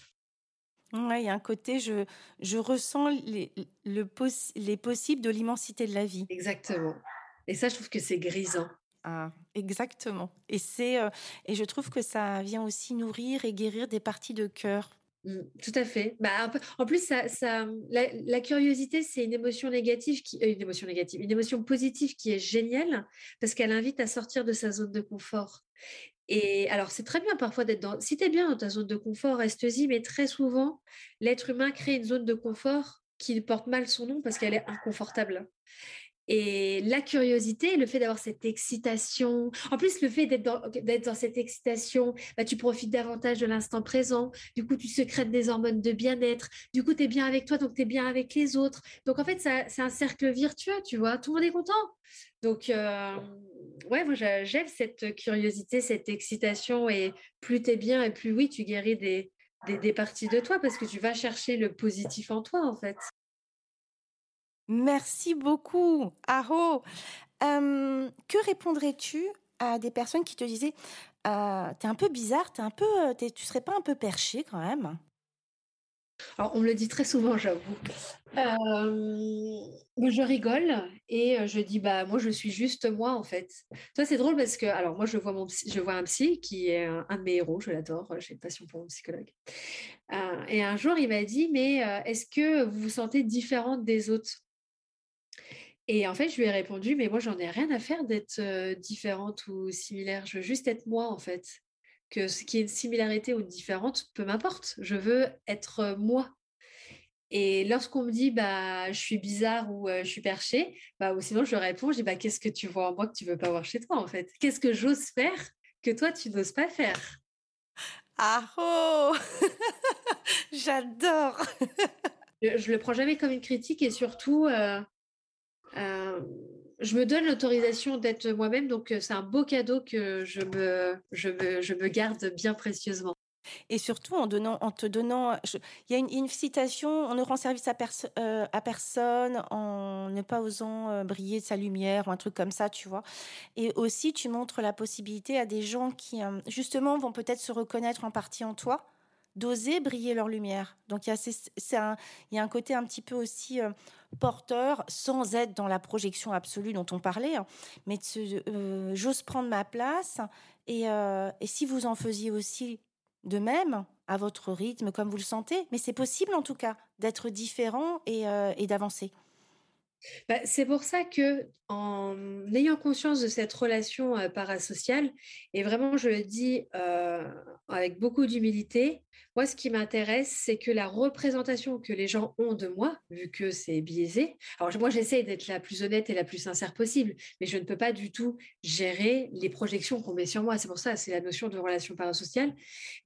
[SPEAKER 1] Ouais, il y a un côté, je, je ressens les, le les possibles de l'immensité de la vie.
[SPEAKER 2] Exactement. Et ça, je trouve que c'est grisant.
[SPEAKER 1] Ah, exactement. Et c'est euh, et je trouve que ça vient aussi nourrir et guérir des parties de cœur.
[SPEAKER 2] Mmh, tout à fait. Bah, en plus, ça, ça, la, curiosité, c'est une émotion négative, qui, euh, une émotion négative, une émotion positive qui est géniale parce qu'elle invite à sortir de sa zone de confort. Et alors, c'est très bien parfois d'être dans. Si tu es bien dans ta zone de confort, reste-y, mais très souvent, l'être humain crée une zone de confort qui porte mal son nom parce qu'elle est inconfortable. Et la curiosité, le fait d'avoir cette excitation, en plus le fait d'être dans, cette excitation, bah, tu profites davantage de l'instant présent, du coup tu secrètes des hormones de bien-être, du coup tu es bien avec toi, donc tu es bien avec les autres. Donc en fait, c'est un cercle virtueux, tu vois, tout le monde est content. Donc, euh, ouais, moi j'aime cette curiosité, cette excitation, et plus tu es bien, et plus oui, tu guéris des, des, parties de toi, parce que tu vas chercher le positif en toi, en fait.
[SPEAKER 1] Merci beaucoup, Aro. que répondrais-tu à des personnes qui te disaient euh, T'es un peu bizarre, es un peu, tu serais pas un peu perché quand même?
[SPEAKER 2] On me le dit très souvent, j'avoue. je rigole et je dis, bah, moi, je suis juste moi, en fait. Ça, c'est drôle parce que, alors, moi, je vois, mon je vois un psy qui est un, de mes héros, je l'adore, j'ai une passion pour mon psychologue. Euh, et un jour, il m'a dit, mais est-ce que vous vous sentez différente des autres? Et en fait, je lui ai répondu, mais moi, j'en ai rien à faire d'être différente ou similaire. Je veux juste être moi, en fait. Que ce qui est une similarité ou une différente, peu m'importe. Je veux être moi. Et lorsqu'on me dit, bah, je suis bizarre ou je suis perché, bah, ou sinon, je réponds, je dis, bah, qu'est-ce que tu vois en moi que tu veux pas voir chez toi, en fait? Qu'est-ce que j'ose faire que toi, tu n'oses pas faire?
[SPEAKER 1] Ah oh J'adore
[SPEAKER 2] je, je le prends jamais comme une critique et surtout, euh, je me donne l'autorisation d'être moi-même, donc euh, c'est un beau cadeau que je me, garde bien précieusement.
[SPEAKER 1] Et surtout en, te donnant. Il y a une, citation on ne rend service à, euh, personne en ne pas osant euh, briller de sa lumière ou un truc comme ça, tu vois. Et aussi, tu montres la possibilité à des gens qui, justement, vont peut-être se reconnaître en partie en toi, d'oser briller leur lumière. Donc, il y, a, c'est, un, il y a un côté un petit peu aussi porteur, sans être dans la projection absolue dont on parlait, hein, mais de, j'ose prendre ma place. Et, et si vous en faisiez aussi de même, à votre rythme, comme vous le sentez, mais c'est possible en tout cas d'être différent et, euh, d'avancer.
[SPEAKER 2] Bah, c'est pour ça que, en ayant conscience de cette relation euh, parasociale, et vraiment je le dis euh, avec beaucoup d'humilité, moi ce qui m'intéresse, c'est que la représentation que les gens ont de moi, vu que c'est biaisé, alors moi j'essaie d'être la plus honnête et la plus sincère possible, mais je ne peux pas du tout gérer les projections qu'on met sur moi. C'est pour ça, c'est la notion de relation parasociale.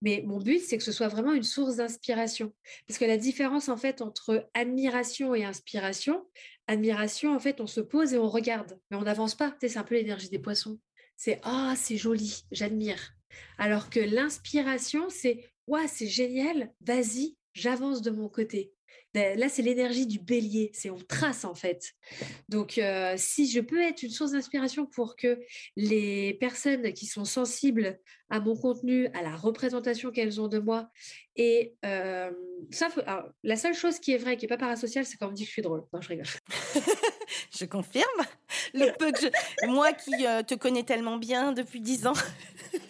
[SPEAKER 2] Mais mon but, c'est que ce soit vraiment une source d'inspiration. Parce que la différence en fait entre admiration et inspiration, admiration, en fait, on se pose et on regarde, mais on n'avance pas. c'est un peu l'énergie des poissons. C'est ah, c'est joli, j'admire. Alors que l'inspiration, c'est ouais, c'est génial, vas-y, j'avance de mon côté. Là, c'est l'énergie du bélier, c'est on trace en fait. Donc, euh, si je peux être une source d'inspiration pour que les personnes qui sont sensibles à mon contenu, à la représentation qu'elles ont de moi, et euh, ça, la seule chose qui est vraie, qui n'est pas parasociale, c'est quand on me dit que je suis drôle. Non, je rigole.
[SPEAKER 1] je confirme. Le peu Moi qui euh, te connais tellement bien depuis dix ans.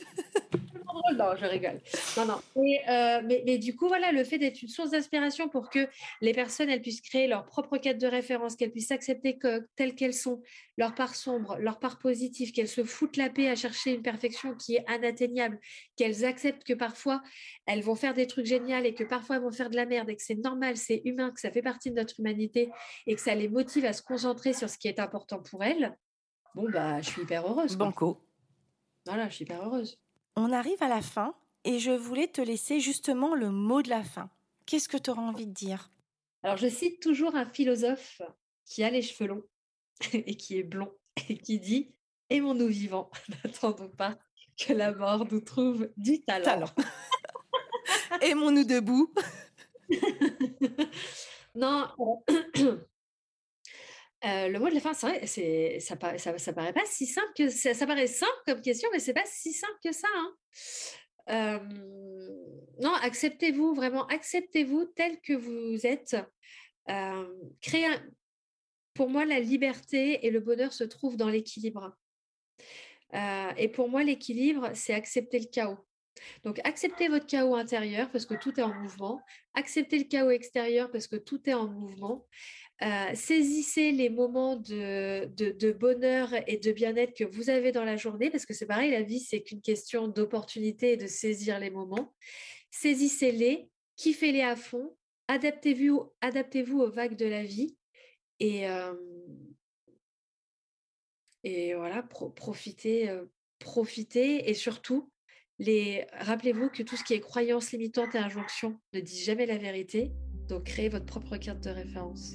[SPEAKER 2] non, je rigole. Non, non. Euh, mais, mais, du coup, voilà, le fait d'être une source d'inspiration pour que les personnes elles puissent créer leur propre cadre de référence, qu'elles puissent accepter que, telles qu'elles sont, leur part sombre, leur part positive, qu'elles se foutent la paix à chercher une perfection qui est inatteignable, qu'elles acceptent que parfois elles vont faire des trucs géniaux et que parfois elles vont faire de la merde et que c'est normal, c'est humain, que ça fait partie de notre humanité et que ça les motive à se concentrer sur ce qui est important pour elles. Bon, bah, je suis hyper heureuse.
[SPEAKER 1] Banco.
[SPEAKER 2] Voilà, je suis hyper heureuse.
[SPEAKER 1] On arrive à la fin et je voulais te laisser justement le mot de la fin. Qu'est-ce que tu auras envie de dire?
[SPEAKER 2] Alors, je cite toujours un philosophe qui a les cheveux longs et qui est blond et qui dit Aimons-nous vivants, n'attendons pas que la mort nous trouve du talent.
[SPEAKER 1] Aimons-nous debout.
[SPEAKER 2] non, euh, le mot de la fin, c'est ça, paraît pas si simple que ça, ça paraît simple comme question, mais c'est pas si simple que ça. Hein. non, acceptez-vous, vraiment, acceptez-vous tel que vous êtes. créez Pour moi, la liberté et le bonheur se trouvent dans l'équilibre. et pour moi, l'équilibre, c'est accepter le chaos. Donc, acceptez votre chaos intérieur parce que tout est en mouvement. Acceptez le chaos extérieur parce que tout est en mouvement. Euh, saisissez les moments de, bonheur et de bien-être que vous avez dans la journée, parce que c'est pareil, la vie, c'est qu'une question d'opportunité et de saisir les moments. Saisissez-les, kiffez-les à fond, adaptez-vous adaptez aux vagues de la vie et, euh, voilà, profitez, euh, profitez et surtout, les... rappelez-vous que tout ce qui est croyance limitante et injonction ne dit jamais la vérité. Donc, créez votre propre carte de référence.